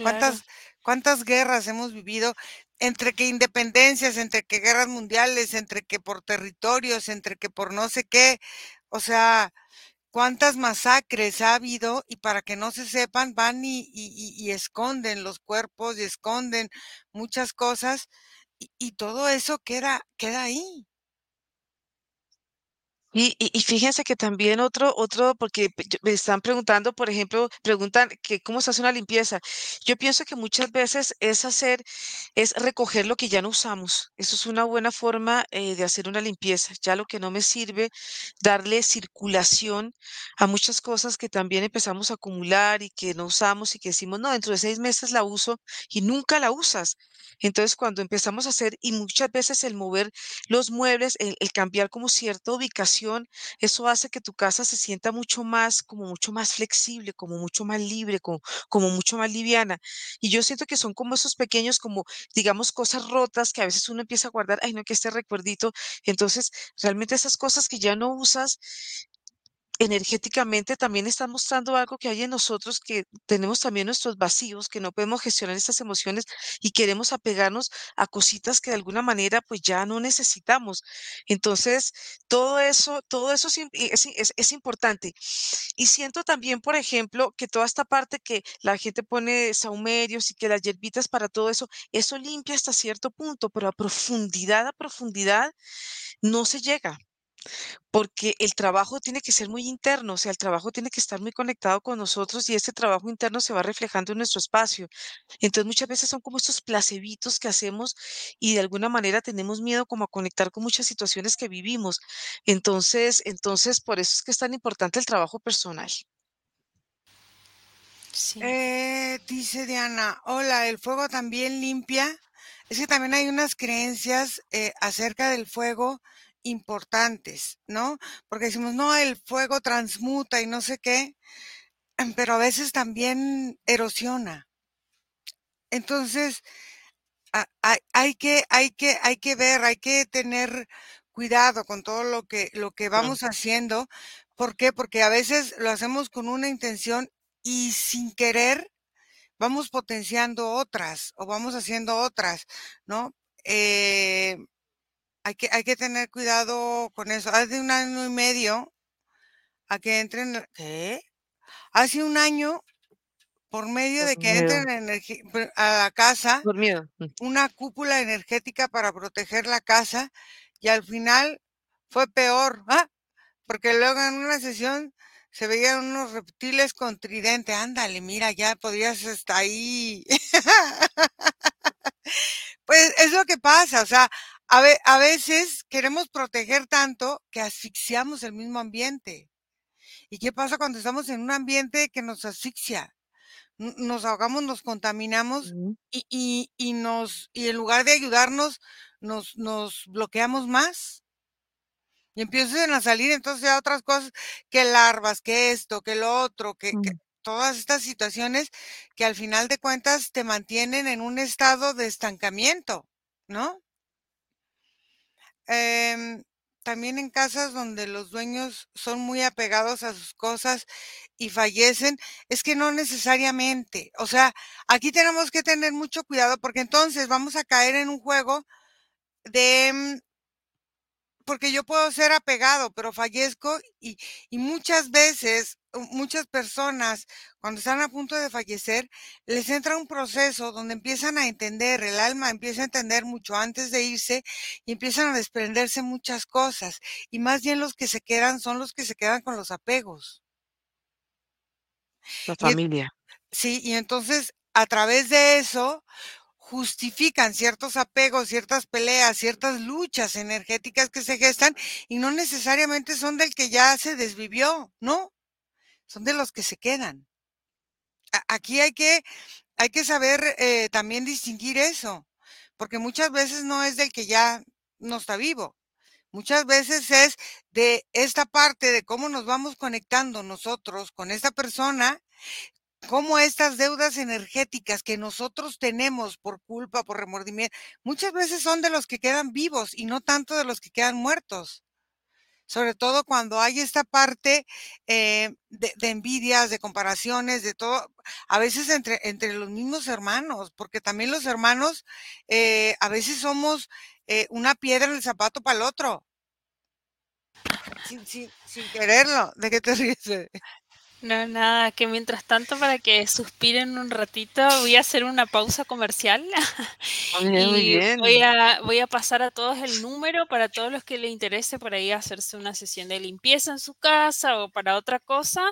Speaker 1: ¿Cuántas, ¿Cuántas guerras hemos vivido? Entre que independencias, entre que guerras mundiales, entre que por territorios, entre que por no sé qué. O sea, cuántas masacres ha habido y para que no se sepan van y, esconden los cuerpos y esconden muchas cosas y, y todo eso queda, queda ahí.
Speaker 2: Y, y, fíjense que también otro, otro, porque me están preguntando, por ejemplo, preguntan que cómo se hace una limpieza. Yo pienso que muchas veces es hacer, es recoger lo que ya no usamos. Eso es una buena forma eh, de hacer una limpieza. Ya lo que no me sirve, darle circulación a muchas cosas que también empezamos a acumular y que no usamos y que decimos, no, dentro de seis meses la uso y nunca la usas. Entonces, cuando empezamos a hacer, y muchas veces el mover los muebles, el cambiar como cierta ubicación, eso hace que tu casa se sienta mucho más, como mucho más flexible, como mucho más libre, como, como mucho más liviana. Y yo siento que son como esos pequeños, como digamos, cosas rotas que a veces uno empieza a guardar, ay, no, que este recuerdito. Entonces, realmente esas cosas que ya no usas, energéticamente también está mostrando algo que hay en nosotros, que tenemos también nuestros vacíos, que no podemos gestionar estas emociones y queremos apegarnos a cositas que de alguna manera pues ya no necesitamos. Entonces, todo eso, todo eso es, es, importante. Y siento también, por ejemplo, que toda esta parte que la gente pone saumerios y que las hierbitas para todo eso, eso limpia hasta cierto punto, pero a profundidad, a profundidad, no se llega porque el trabajo tiene que ser muy interno, o sea, el trabajo tiene que estar muy conectado con nosotros y ese trabajo interno se va reflejando en nuestro espacio. Entonces, muchas veces son como estos placebitos que hacemos y de alguna manera tenemos miedo como a conectar con muchas situaciones que vivimos. Entonces, entonces por eso es que es tan importante el trabajo personal.
Speaker 3: Sí.
Speaker 1: Eh, dice Diana, hola, ¿el fuego también limpia? Es que también hay unas creencias eh, acerca del fuego importantes, ¿no? Porque decimos, no, el fuego transmuta y no sé qué, pero a veces también erosiona. Entonces, hay que, hay que, hay que ver, hay que tener cuidado con todo lo que, lo que vamos haciendo. ¿Por qué? Porque a veces lo hacemos con una intención y sin querer vamos potenciando otras o vamos haciendo otras, ¿no? Eh, hay que, hay que tener cuidado con eso. Hace un año y medio a que entren, ¿qué? Hace un año, por medio
Speaker 2: Por
Speaker 1: de que
Speaker 2: miedo.
Speaker 1: entren a la casa,
Speaker 2: Por miedo. Mm.
Speaker 1: una cúpula energética para proteger la casa y al final fue peor, ¿ah? porque luego en una sesión se veían unos reptiles con tridente. Ándale, mira, ya podrías estar ahí. Pues es lo que pasa, o sea, a, ve- a veces queremos proteger tanto que asfixiamos el mismo ambiente. ¿Y qué pasa cuando estamos en un ambiente que nos asfixia? Nos ahogamos, nos contaminamos y, y, y nos, y en lugar de ayudarnos, nos, nos bloqueamos más. Y empiezan a salir entonces ya otras cosas, que larvas, que esto, que lo otro, que, que todas estas situaciones que al final de cuentas te mantienen en un estado de estancamiento, ¿no? Em, también en casas donde los dueños son muy apegados a sus cosas y fallecen, es que no necesariamente. O sea, aquí tenemos que tener mucho cuidado porque entonces vamos a caer en un juego de, mm, porque yo puedo ser apegado, pero fallezco y, y muchas veces, muchas personas, cuando están a punto de fallecer, les entra un proceso donde empiezan a entender, el alma empieza a entender mucho antes de irse y empiezan a desprenderse muchas cosas. Y más bien los que se quedan son los que se quedan con los apegos.
Speaker 2: La
Speaker 1: Y,
Speaker 2: familia.
Speaker 1: sí, y entonces a través de eso justifican ciertos apegos, ciertas peleas, ciertas luchas energéticas que se gestan y no necesariamente son del que ya se desvivió, ¿no? Son de los que se quedan. Aquí hay que, hay que saber eh, también distinguir eso, porque muchas veces no es del que ya no está vivo. Muchas veces es de esta parte de cómo nos vamos conectando nosotros con esta persona cómo estas deudas energéticas que nosotros tenemos por culpa, por remordimiento, muchas veces son de los que quedan vivos y no tanto de los que quedan muertos. Sobre todo cuando hay esta parte eh, de, envidias, de comparaciones, de todo, a veces entre, entre los mismos hermanos, porque también los hermanos eh, a veces somos eh, una piedra en el zapato para el otro, sin, sin, sin quererlo. ¿De qué te ríes?
Speaker 3: No, nada, que mientras tanto, para que suspiren un ratito, voy a hacer una pausa comercial
Speaker 2: Muy bien, muy
Speaker 3: y
Speaker 2: bien.
Speaker 3: voy a, voy a pasar a todos el número para todos los que les interese por ahí hacerse una sesión de limpieza en su casa o para otra cosa.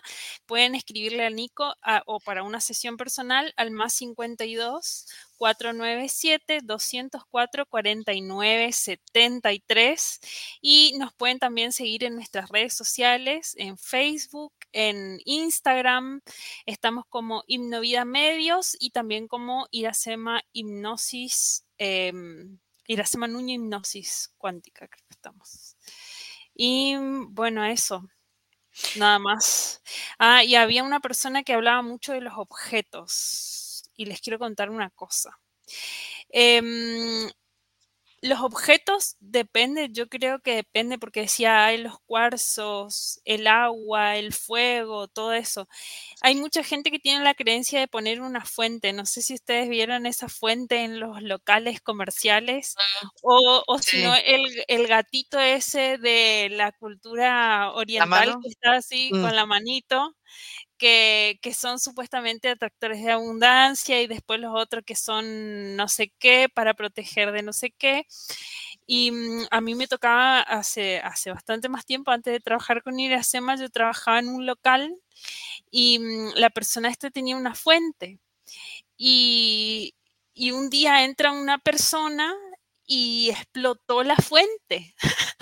Speaker 3: Pueden escribirle a Nico a- o para una sesión personal al más 52 497 204 49 73 y nos pueden también seguir en nuestras redes sociales, en Facebook, en Instagram, estamos como Hipnovida Medios y también como Iracema Hipnosis, eh, Iracema Nuño Hipnosis Cuántica, creo que estamos. Y bueno, eso, nada más. Ah, y había una persona que hablaba mucho de los objetos y les quiero contar una cosa. Em, los objetos depende, yo creo que depende porque decía, hay los cuarzos, el agua, el fuego, todo eso. Hay mucha gente que tiene la creencia de poner una fuente. No sé si ustedes vieron esa fuente en los locales comerciales o, o si no, el, el gatito ese de la cultura oriental que está así
Speaker 2: Mm.
Speaker 3: con la manito que, son supuestamente atractores de abundancia y después los otros que son no sé qué para proteger de no sé qué. Y mm, a mí me tocaba hace, hace bastante más tiempo, antes de trabajar con Iracema, yo trabajaba en un local y mm, la persona esta tenía una fuente. Y, y un día entra una persona y explotó la fuente.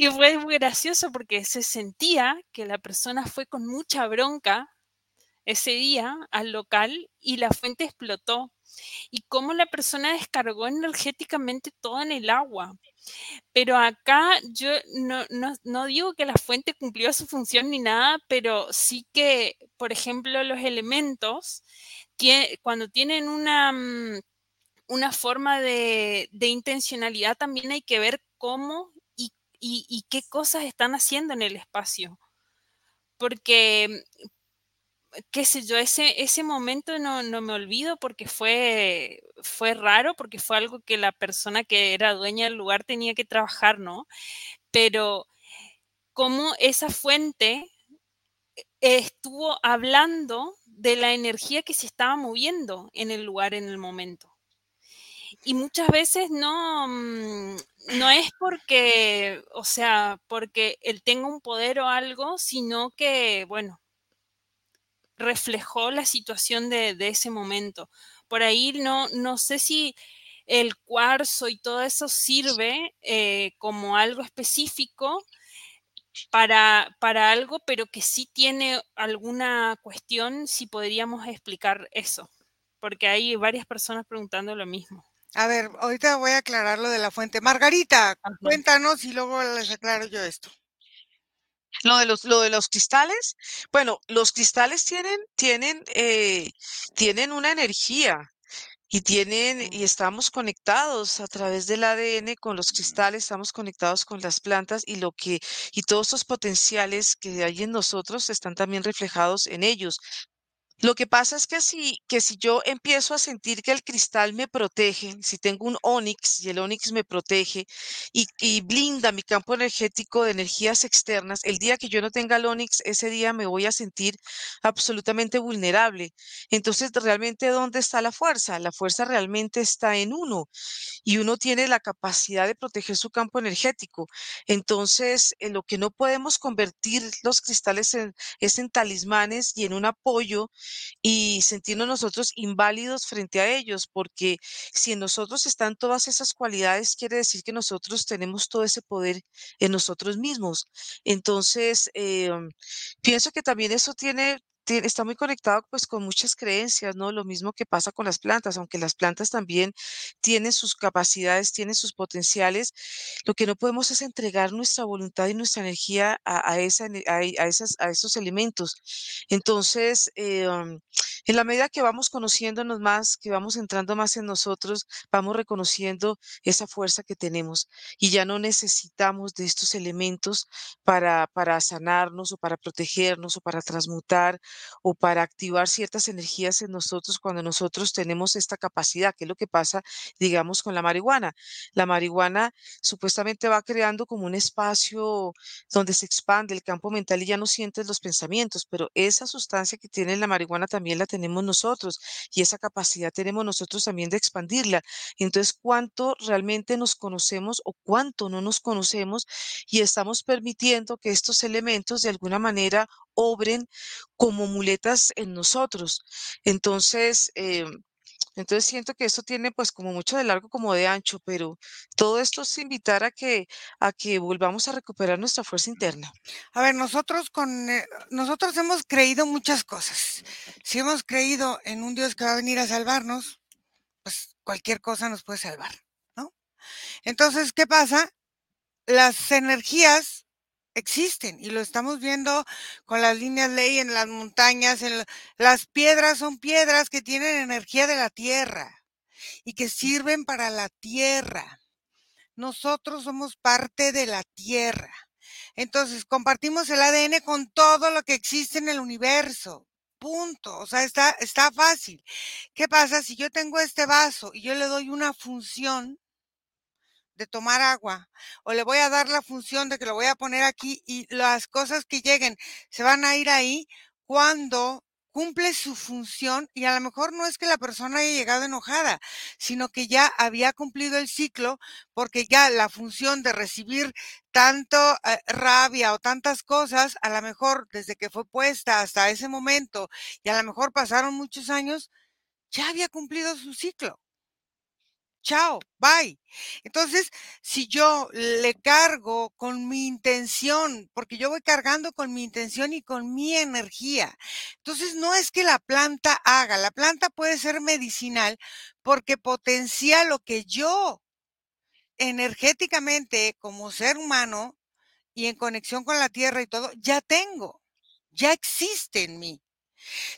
Speaker 3: y fue muy gracioso porque se sentía que la persona fue con mucha bronca ese día al local y la fuente explotó. Y cómo la persona descargó energéticamente todo en el agua. Pero acá yo no, no, digo que la fuente cumplió su función ni nada, pero sí que, por ejemplo, los elementos, cuando tienen una, mm, una forma de, intencionalidad, también hay que ver cómo y, qué cosas están haciendo en el espacio. Porque, qué sé yo, ese, ese momento no, no, me olvido porque fue, fue raro, porque fue algo que la persona que era dueña del lugar tenía que trabajar, ¿no? Pero cómo esa fuente estuvo hablando de la energía que se estaba moviendo en el lugar en el momento. Y muchas veces no, mm, no es porque, o sea, porque él tenga un poder o algo, sino que, bueno, reflejó la situación de, ese momento. Por ahí no, no sé si el cuarzo y todo eso sirve eh, como algo específico para, para algo, pero que sí tiene alguna cuestión, si podríamos explicar eso, porque hay varias personas preguntando lo mismo.
Speaker 1: A ver, ahorita voy a aclarar lo de la fuente. Margarita, cuéntanos y luego les aclaro yo esto.
Speaker 2: Lo de los, lo de los cristales, bueno, los cristales tienen, tienen, eh, tienen una energía y tienen, y estamos conectados a través del ADN con los cristales, estamos conectados con las plantas y lo que, y todos esos potenciales que hay en nosotros están también reflejados en ellos. Lo que pasa es que si, que si yo empiezo a sentir que el cristal me protege, si tengo un onix y el onix me protege y, y, blinda mi campo energético de energías externas, el día que yo no tenga el onix, ese día me voy a sentir absolutamente vulnerable. Entonces, ¿realmente dónde está la fuerza? La fuerza realmente está en uno y uno tiene la capacidad de proteger su campo energético. Entonces, en lo que no podemos convertir los cristales en, es en talismanes y en un apoyo y sentirnos nosotros inválidos frente a ellos, porque si en nosotros están todas esas cualidades, quiere decir que nosotros tenemos todo ese poder en nosotros mismos. Entonces, em, pienso que también eso tiene está muy conectado pues con muchas creencias, ¿no? Lo mismo que pasa con las plantas, aunque las plantas también tienen sus capacidades, tienen sus potenciales, lo que no podemos es entregar nuestra voluntad y nuestra energía a, esa, a, esas, a esos elementos. Entonces, eh, en la medida que vamos conociéndonos más, que vamos entrando más en nosotros, vamos reconociendo esa fuerza que tenemos y ya no necesitamos de estos elementos para, para sanarnos o para protegernos o para transmutar o para activar ciertas energías en nosotros cuando nosotros tenemos esta capacidad, que es lo que pasa, digamos, con la marihuana. La marihuana supuestamente va creando como un espacio donde se expande el campo mental y ya no sientes los pensamientos, pero esa sustancia que tiene la marihuana también la tenemos nosotros y esa capacidad tenemos nosotros también de expandirla. Entonces, ¿cuánto realmente nos conocemos o cuánto no nos conocemos y estamos permitiendo que estos elementos de alguna manera obren como muletas en nosotros. Entonces, eh, entonces siento que esto tiene pues como mucho de largo como de ancho, pero todo esto es invitar a que, a que volvamos a recuperar nuestra fuerza interna.
Speaker 1: A ver, nosotros con eh, nosotros hemos creído muchas cosas. Si hemos creído en un Dios que va a venir a salvarnos, pues cualquier cosa nos puede salvar, ¿no? Entonces, ¿qué pasa? Las energías existen y lo estamos viendo con las líneas ley en las montañas, en las piedras son piedras que tienen energía de la tierra y que sirven para la tierra. Nosotros somos parte de la tierra. Entonces, compartimos el ADN con todo lo que existe en el universo. Punto. O sea, está, está fácil. ¿Qué pasa si yo tengo este vaso y yo le doy una función? De tomar agua o le voy a dar la función de que lo voy a poner aquí y las cosas que lleguen se van a ir ahí cuando cumple su función y a lo mejor no es que la persona haya llegado enojada, sino que ya había cumplido el ciclo porque ya la función de recibir tanto eh, rabia o tantas cosas, a lo mejor desde que fue puesta hasta ese momento y a lo mejor pasaron muchos años, ya había cumplido su ciclo chao, bye. Entonces, si yo le cargo con mi intención, porque yo voy cargando con mi intención y con mi energía, entonces no es que la planta haga, la planta puede ser medicinal porque potencia lo que yo energéticamente como ser humano y en conexión con la tierra y todo, ya tengo, ya existe en mí.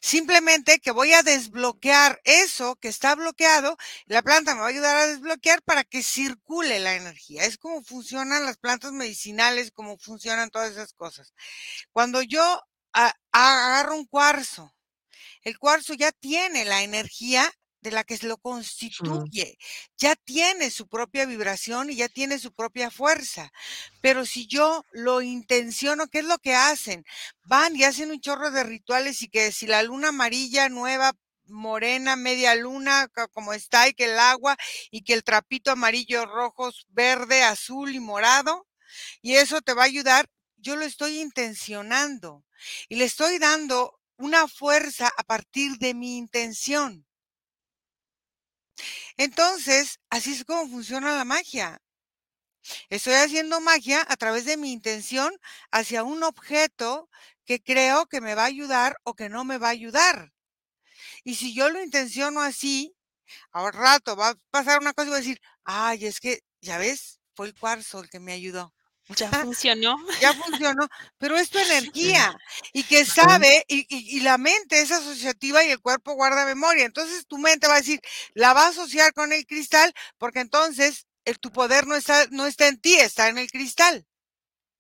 Speaker 1: Simplemente que voy a desbloquear eso que está bloqueado, la planta me va a ayudar a desbloquear para que circule la energía. Es como funcionan las plantas medicinales, como funcionan todas esas cosas. Cuando yo agarro un cuarzo, el cuarzo ya tiene la energía de la que lo constituye, ya tiene su propia vibración y ya tiene su propia fuerza. Pero si yo lo intenciono, ¿qué es lo que hacen? Van y hacen un chorro de rituales y que si la luna amarilla nueva morena, media luna, como está, y que el agua, y que el trapito amarillo, rojo, verde, azul y morado, y eso te va a ayudar, yo lo estoy intencionando y le estoy dando una fuerza a partir de mi intención. Entonces, así es como funciona la magia. Estoy haciendo magia a través de mi intención hacia un objeto que creo que me va a ayudar o que no me va a ayudar. Y si yo lo intenciono así, al rato va a pasar una cosa y voy a decir, ay, es que, ya ves, fue el cuarzo el que me ayudó.
Speaker 3: Ya funcionó.
Speaker 1: ya funcionó, pero es tu energía y que sabe y, la mente es asociativa y el cuerpo guarda memoria. Entonces tu mente va a decir, la va a asociar con el cristal porque entonces el, tu poder no está, no está en ti, está en el cristal.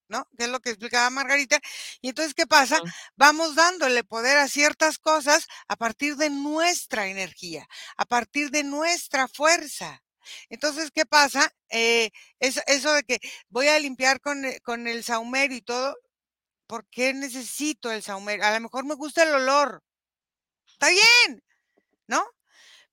Speaker 1: ¿no? Que es lo que explicaba Margarita. Y entonces, ¿qué pasa? Vamos dándole poder a ciertas cosas a partir de nuestra energía, a partir de nuestra fuerza. Entonces, ¿qué pasa? Eh, eso de que voy a limpiar con, eh, con el saumerio y todo, ¿por qué necesito el saumerio? A lo mejor me gusta el olor. Está bien, ¿no?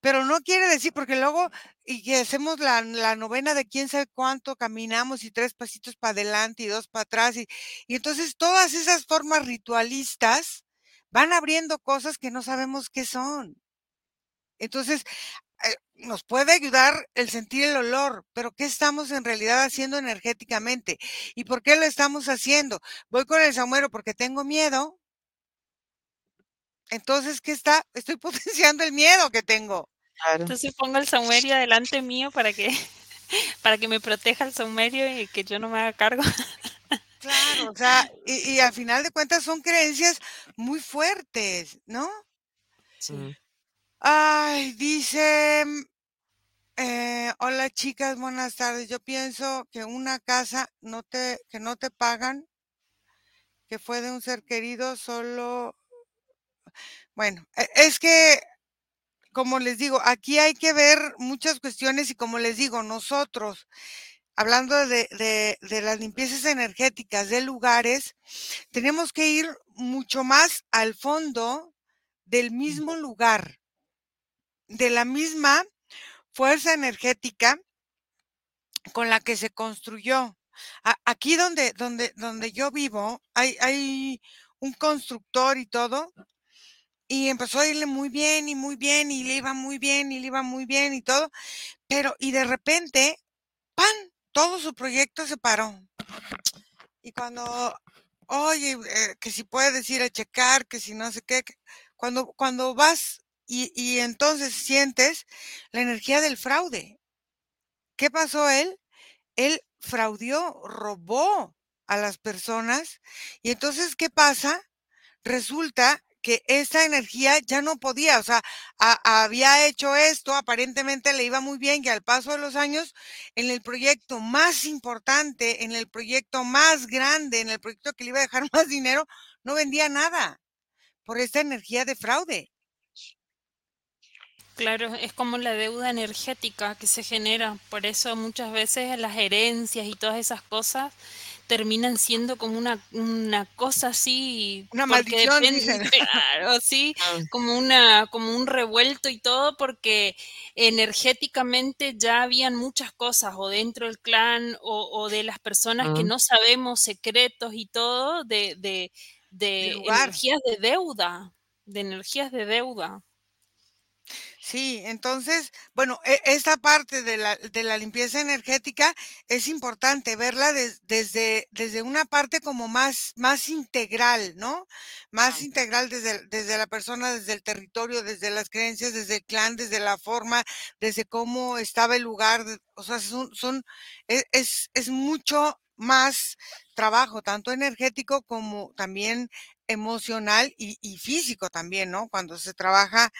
Speaker 1: Pero no quiere decir, porque luego, y que hacemos la, novena de quién sabe cuánto, caminamos y tres pasitos para adelante y dos para atrás, y, y entonces todas esas formas ritualistas van abriendo cosas que no sabemos qué son. Entonces, nos puede ayudar el sentir el olor, pero ¿qué estamos en realidad haciendo energéticamente? ¿Y por qué lo estamos haciendo? Voy con el samuero porque tengo miedo. Entonces, ¿qué está? Estoy potenciando el miedo que tengo.
Speaker 3: Entonces pongo el saumerio delante mío para que, para que me proteja el saumerio y que yo no me haga cargo.
Speaker 1: Claro, o sea, y, y al final de cuentas son creencias muy fuertes, ¿no? Sí. Ay, dice, eh, hola chicas, buenas tardes. Yo pienso que una casa no te, que no te pagan, que fue de un ser querido, solo, bueno, e, es que, como les digo, aquí hay que ver muchas cuestiones y como les digo, nosotros, hablando de, de, de las limpiezas energéticas de lugares, tenemos que ir mucho más al fondo del mismo lugar de la misma fuerza energética con la que se construyó. aquí donde, donde, donde yo vivo, hay, hay un constructor y todo, y empezó a irle muy bien y muy bien, y le iba muy bien y le iba muy bien y todo, pero y de repente, ¡pan! Todo su proyecto se paró. Y cuando, oye, eh, que si puedes ir a checar, que si no sé qué, cuando, cuando vas y, entonces sientes la energía del fraude. ¿Qué pasó él? Él fraudió, robó a las personas. Y entonces, ¿qué pasa? Resulta que esa energía ya no podía, o sea, había hecho esto, aparentemente le iba muy bien y al paso de los años, en el proyecto más importante, en el proyecto más grande, en el proyecto que le iba a dejar más dinero, no vendía nada por esta energía de fraude.
Speaker 3: Claro, es como la deuda energética que se genera. Por eso muchas veces las herencias y todas esas cosas terminan siendo como una, una cosa así.
Speaker 1: Una maldición,
Speaker 3: depende-
Speaker 1: dicen.
Speaker 3: claro, sí,
Speaker 2: Ah,
Speaker 3: como una, como un revuelto y todo, porque energéticamente ya habían muchas cosas, o dentro del clan, o, o de las personas que
Speaker 2: Ah.
Speaker 3: no sabemos, secretos y todo, de, de, de
Speaker 1: lugar.
Speaker 3: energías de deuda, de energías de deuda.
Speaker 1: Sí, entonces, bueno, e- esta parte de la, de la limpieza energética es importante verla des- desde, desde una parte como más, más integral, ¿no? Más
Speaker 2: Ah.
Speaker 1: integral desde, desde la persona, desde el territorio, desde las creencias, desde el clan, desde la forma, desde cómo estaba el lugar, o sea, son, son, e- es, es mucho más trabajo, tanto energético como también emocional y, físico también, ¿no? Cuando se trabaja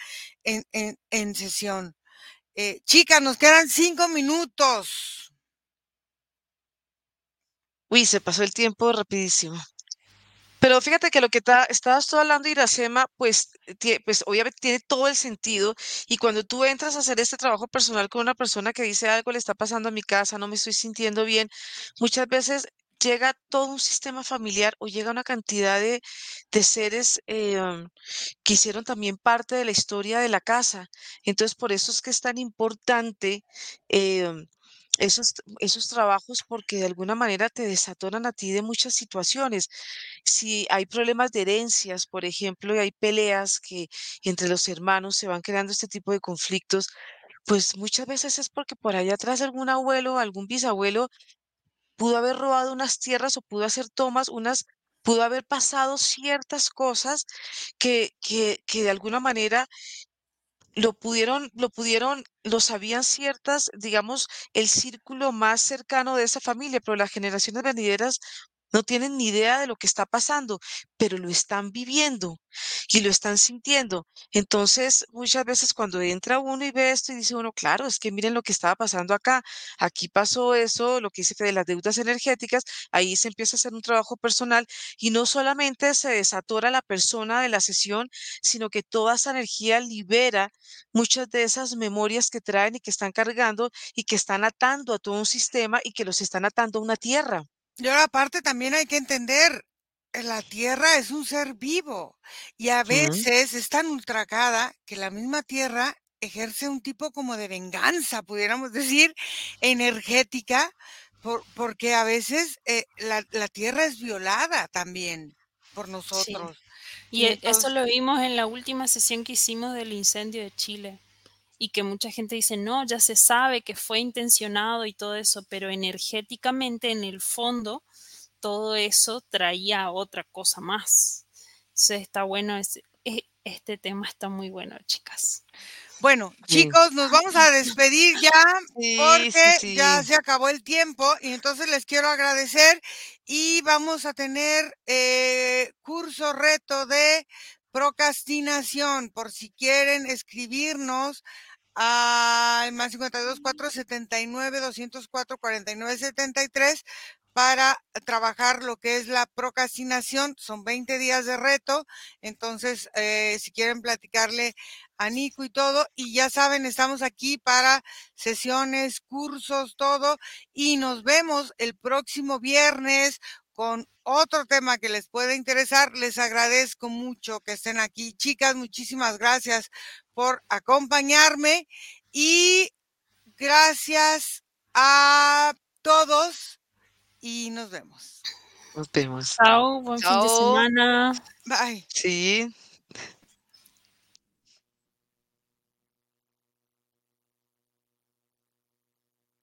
Speaker 1: en, en, en sesión. Eh, chicas, nos quedan cinco minutos.
Speaker 2: Uy, se pasó el tiempo rapidísimo. Pero fíjate que lo que ta- estabas tú hablando, Iracema, pues, tie- pues obviamente tiene todo el sentido. Y cuando tú entras a hacer este trabajo personal con una persona que dice algo le está pasando a mi casa, no me estoy sintiendo bien, muchas veces llega todo un sistema familiar o llega una cantidad de, seres eh, que hicieron también parte de la historia de la casa. Entonces, por eso es que es tan importante eh, um, esos, esos trabajos porque de alguna manera te desatoran a ti de muchas situaciones. Si hay problemas de herencias, por ejemplo, y hay peleas que entre los hermanos se van creando este tipo de conflictos, pues muchas veces es porque por allá atrás algún abuelo, algún bisabuelo pudo haber robado unas tierras o pudo hacer tomas, unas, pudo haber pasado ciertas cosas que, que, que de alguna manera lo pudieron, lo pudieron, lo sabían ciertas, digamos, el círculo más cercano de esa familia, pero las generaciones venideras no tienen ni idea de lo que está pasando, pero lo están viviendo y lo están sintiendo. Entonces, muchas veces cuando entra uno y ve esto y dice uno, claro, es que miren lo que estaba pasando acá, aquí pasó eso, lo que dice de las deudas energéticas, ahí se empieza a hacer un trabajo personal y no solamente se desatora la persona de la sesión, sino que toda esa energía libera muchas de esas memorias que traen y que están cargando y que están atando a todo un sistema y que los están atando a una tierra.
Speaker 1: Y ahora aparte también hay que entender, eh, la Tierra es un ser vivo y a veces es tan ultracada que la misma Tierra ejerce un tipo como de venganza, pudiéramos decir, energética, por- porque a veces eh, la, la Tierra es violada también por nosotros.
Speaker 3: Y e- eso lo vimos en la última sesión que hicimos del incendio de Chile. Y que mucha gente dice, no, ya se sabe que fue intencionado y todo eso, pero energéticamente en el fondo todo eso traía otra cosa más. Entonces está bueno, es- e- este tema está muy bueno, chicas.
Speaker 1: Bueno,
Speaker 2: Sí.
Speaker 1: chicos, nos vamos a despedir ya
Speaker 2: Sí,
Speaker 1: porque
Speaker 2: sí,
Speaker 1: ya se acabó el tiempo y entonces les quiero agradecer y vamos a tener eh, curso reto de procrastinación por si quieren escribirnos al más 52 479 204 49 73 para trabajar lo que es la procrastinación. Son 20 días de reto. Entonces, eh, si quieren platicarle a Nico y todo, y ya saben, estamos aquí para sesiones, cursos, todo, y nos vemos el próximo viernes con otro tema que les pueda interesar. Les agradezco mucho que estén aquí. Chicas, muchísimas gracias por acompañarme y gracias a todos y nos vemos.
Speaker 2: Nos vemos.
Speaker 3: Chao, buen fin de semana.
Speaker 1: Bye.
Speaker 2: Sí.